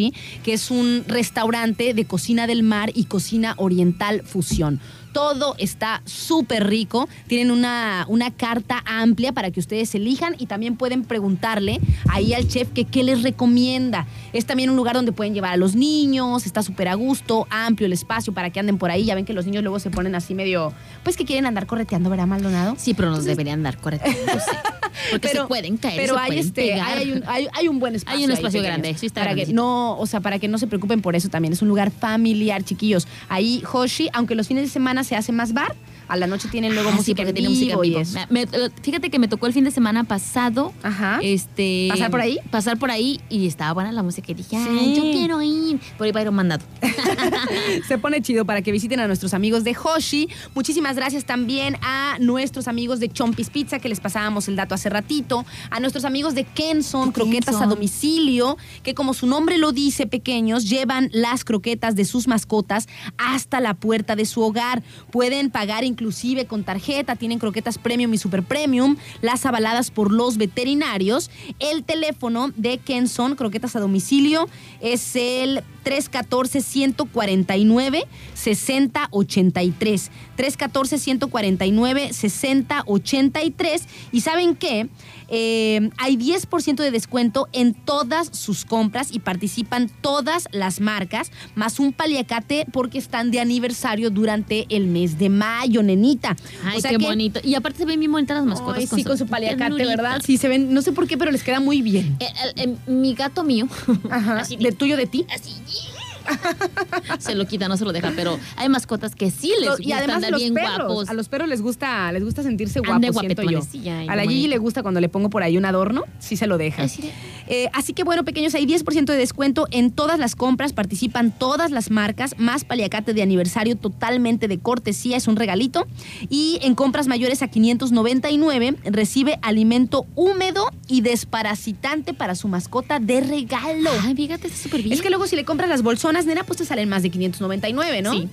que es un restaurante de cocina del mar y cocina oriental fusión. Todo está súper rico. Tienen una, una carta amplia para que ustedes elijan y también pueden preguntarle ahí al chef que qué les recomienda. Es también un lugar donde pueden llevar a los niños, está súper a gusto, amplio el espacio para que anden por ahí. Ya ven que los niños luego se ponen así medio, pues que quieren andar correteando, ¿verdad, Maldonado? Sí, pero nos deberían dar correcto. Porque se pueden caer, Pero se hay, pueden este, pegar. hay, un, hay- hay un buen espacio. Hay un espacio grande, sí está para que no, o sea, para que no se preocupen por eso también. Es un lugar familiar, chiquillos. Ahí Hoshi, aunque los fines de semana se hace más bar, a la noche tienen luego Ah, sí, música, en tiene música en vivo y vivo. eso. Me- me- fíjate que me tocó el fin de semana pasado. Ajá. Este, ¿Pasar por ahí? Pasar por ahí y estaba buena la música. Y dije, Sí. ay, yo quiero ir. Por ahí va a ir un mandado. Se pone chido para que visiten a nuestros amigos de Hoshi. Muchísimas gracias también a nuestros amigos de Chompis Pizza, que les pasábamos el dato hace ratito. A nuestros amigos de Kenson, croquetas a domicilio, que como su nombre lo dice, pequeños, llevan las croquetas de sus mascotas hasta la puerta de su hogar. Pueden pagar inclusive con tarjeta, tienen croquetas premium y super premium, las avaladas por los veterinarios. El teléfono de Kenson, croquetas a domicilio, es el 314-149-6083. 314-149-6083. ¿Y saben qué? Eh, hay 10% de descuento en todas sus compras y participan todas las marcas, más un paliacate porque están de aniversario durante el mes de mayo, nenita. Ay, O sea qué que- bonito. Y aparte se ven bien bonitas las mascotas. Ay, sí, con su paliacate. ¿verdad? Sí, se ven, no sé por qué, pero les queda muy bien. Eh, el- el- mi gato mío. Ajá. así ¿De tuyo de ti? así. Se lo quita, no se lo deja, pero hay mascotas que sí les gusta y además andar los bien perros, guapos. a los perros les gusta, les gusta sentirse guapos, siento yo. guapetones, sí, ay, a la Gigi le gusta cuando le pongo por ahí un adorno, sí se lo deja. Eh, así que bueno, pequeños, hay 10% de descuento en todas las compras, participan todas las marcas, más paliacate de aniversario totalmente de cortesía, es un regalito. Y en compras mayores a 599 recibe alimento húmedo y desparasitante para su mascota de regalo. Ay, fíjate, está súper bien. Es que luego si le compras las bolsonas, nena, pues te salen más de 599, ¿no? Sí.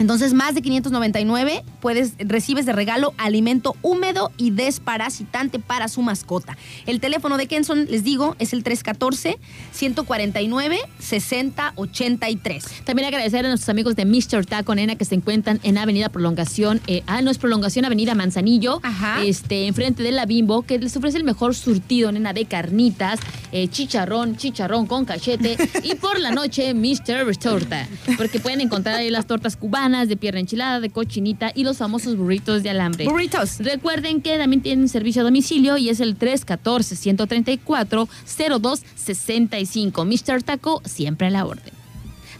Entonces, más de 599, puedes, recibes de regalo alimento húmedo y desparasitante para su mascota. El teléfono de Kenson, les digo, es el 314-149-6083. También agradecer a nuestros amigos de Mr. Taco Nena que se encuentran en Avenida Prolongación. eh, ah, no es Prolongación, Avenida Manzanillo. Ajá. Este, enfrente de la Bimbo, que les ofrece el mejor surtido, nena, de carnitas, eh, chicharrón, chicharrón con cachete. y por la noche, Mr. Torta. Porque pueden encontrar ahí las tortas cubanas de pierna enchilada, de cochinita y los famosos burritos de alambre. Burritos. Recuerden que también tienen servicio a domicilio y es el 314-134-0265. Mr. Taco, siempre a la orden.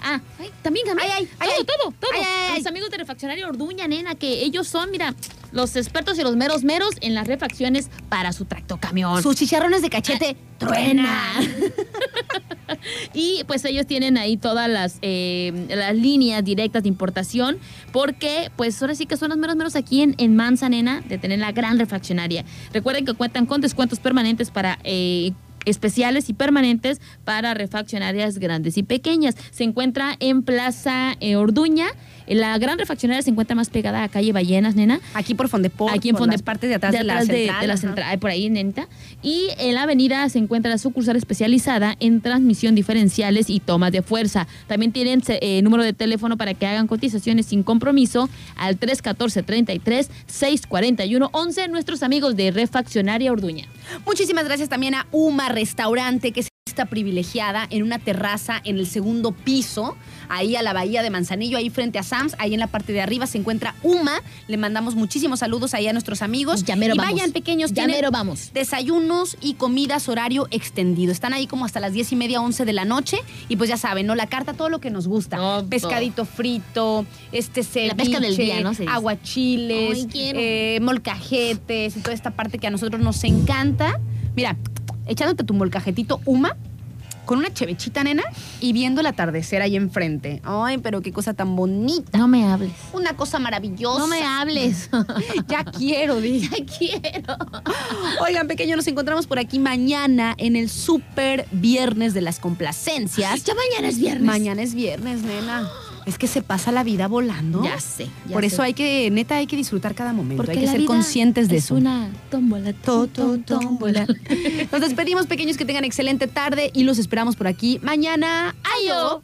Ah, ay, también, también. Ay, ay, todo, todo, todo. ay. Los amigos de Refaccionario Orduña, nena, que ellos son, mira, los expertos y los meros meros en las refacciones para su tractocamión. Sus chicharrones de cachete truenan. y pues ellos tienen ahí todas las, eh, las líneas directas de importación, porque pues ahora sí que son los meros meros aquí en, en Manzanena de tener la gran refaccionaria. Recuerden que cuentan con descuentos permanentes para... eh, especiales y permanentes para refaccionarias grandes y pequeñas. Se encuentra en Plaza eh, Orduña. La gran refaccionaria se encuentra más pegada a calle Ballenas, nena. Aquí por Fondeport, Aquí en por Fonde- las partes de atrás de, la atrás central. de la central, por ahí, neta. Y en la avenida se encuentra la sucursal especializada en transmisión diferenciales y tomas de fuerza. También tienen eh, número de teléfono para que hagan cotizaciones sin compromiso al 314-33-641-11. Nuestros amigos de Refaccionaria Orduña. Muchísimas gracias también a Uma Restaurante, que es privilegiada en una terraza en el segundo piso, ahí a la bahía de Manzanillo, ahí frente a Sams, ahí en la parte de arriba se encuentra Uma. Le mandamos muchísimos saludos ahí a nuestros amigos. Ya mero y vamos. vayan pequeños, Ya mero vamos. Desayunos y comidas horario extendido. Están ahí como hasta las diez y media, once de la noche. Y pues ya saben, ¿no? La carta, todo lo que nos gusta. Pescadito frito, este ceviche, La pesca del día, ¿no? Aguachiles, Ay, eh, molcajetes y toda esta parte que a nosotros nos encanta. Mira, echándote tu molcajetito Uma con una chevechita, nena, y viendo el atardecer ahí enfrente. Ay, pero qué cosa tan bonita. No me hables. Una cosa maravillosa. No me hables. Ya quiero, di. Ya quiero. Oigan, pequeño, nos encontramos por aquí mañana en el super viernes de las complacencias. Ya mañana es viernes. Mañana es viernes, nena. Es que se pasa la vida volando. Ya sé. ya Por sé. eso hay que, neta, hay que disfrutar cada momento. Porque hay que la ser vida conscientes de es eso. una tómbola. To, to, tómbola. Nos despedimos, pequeños, que tengan excelente tarde y los esperamos por aquí mañana. ¡Ayo!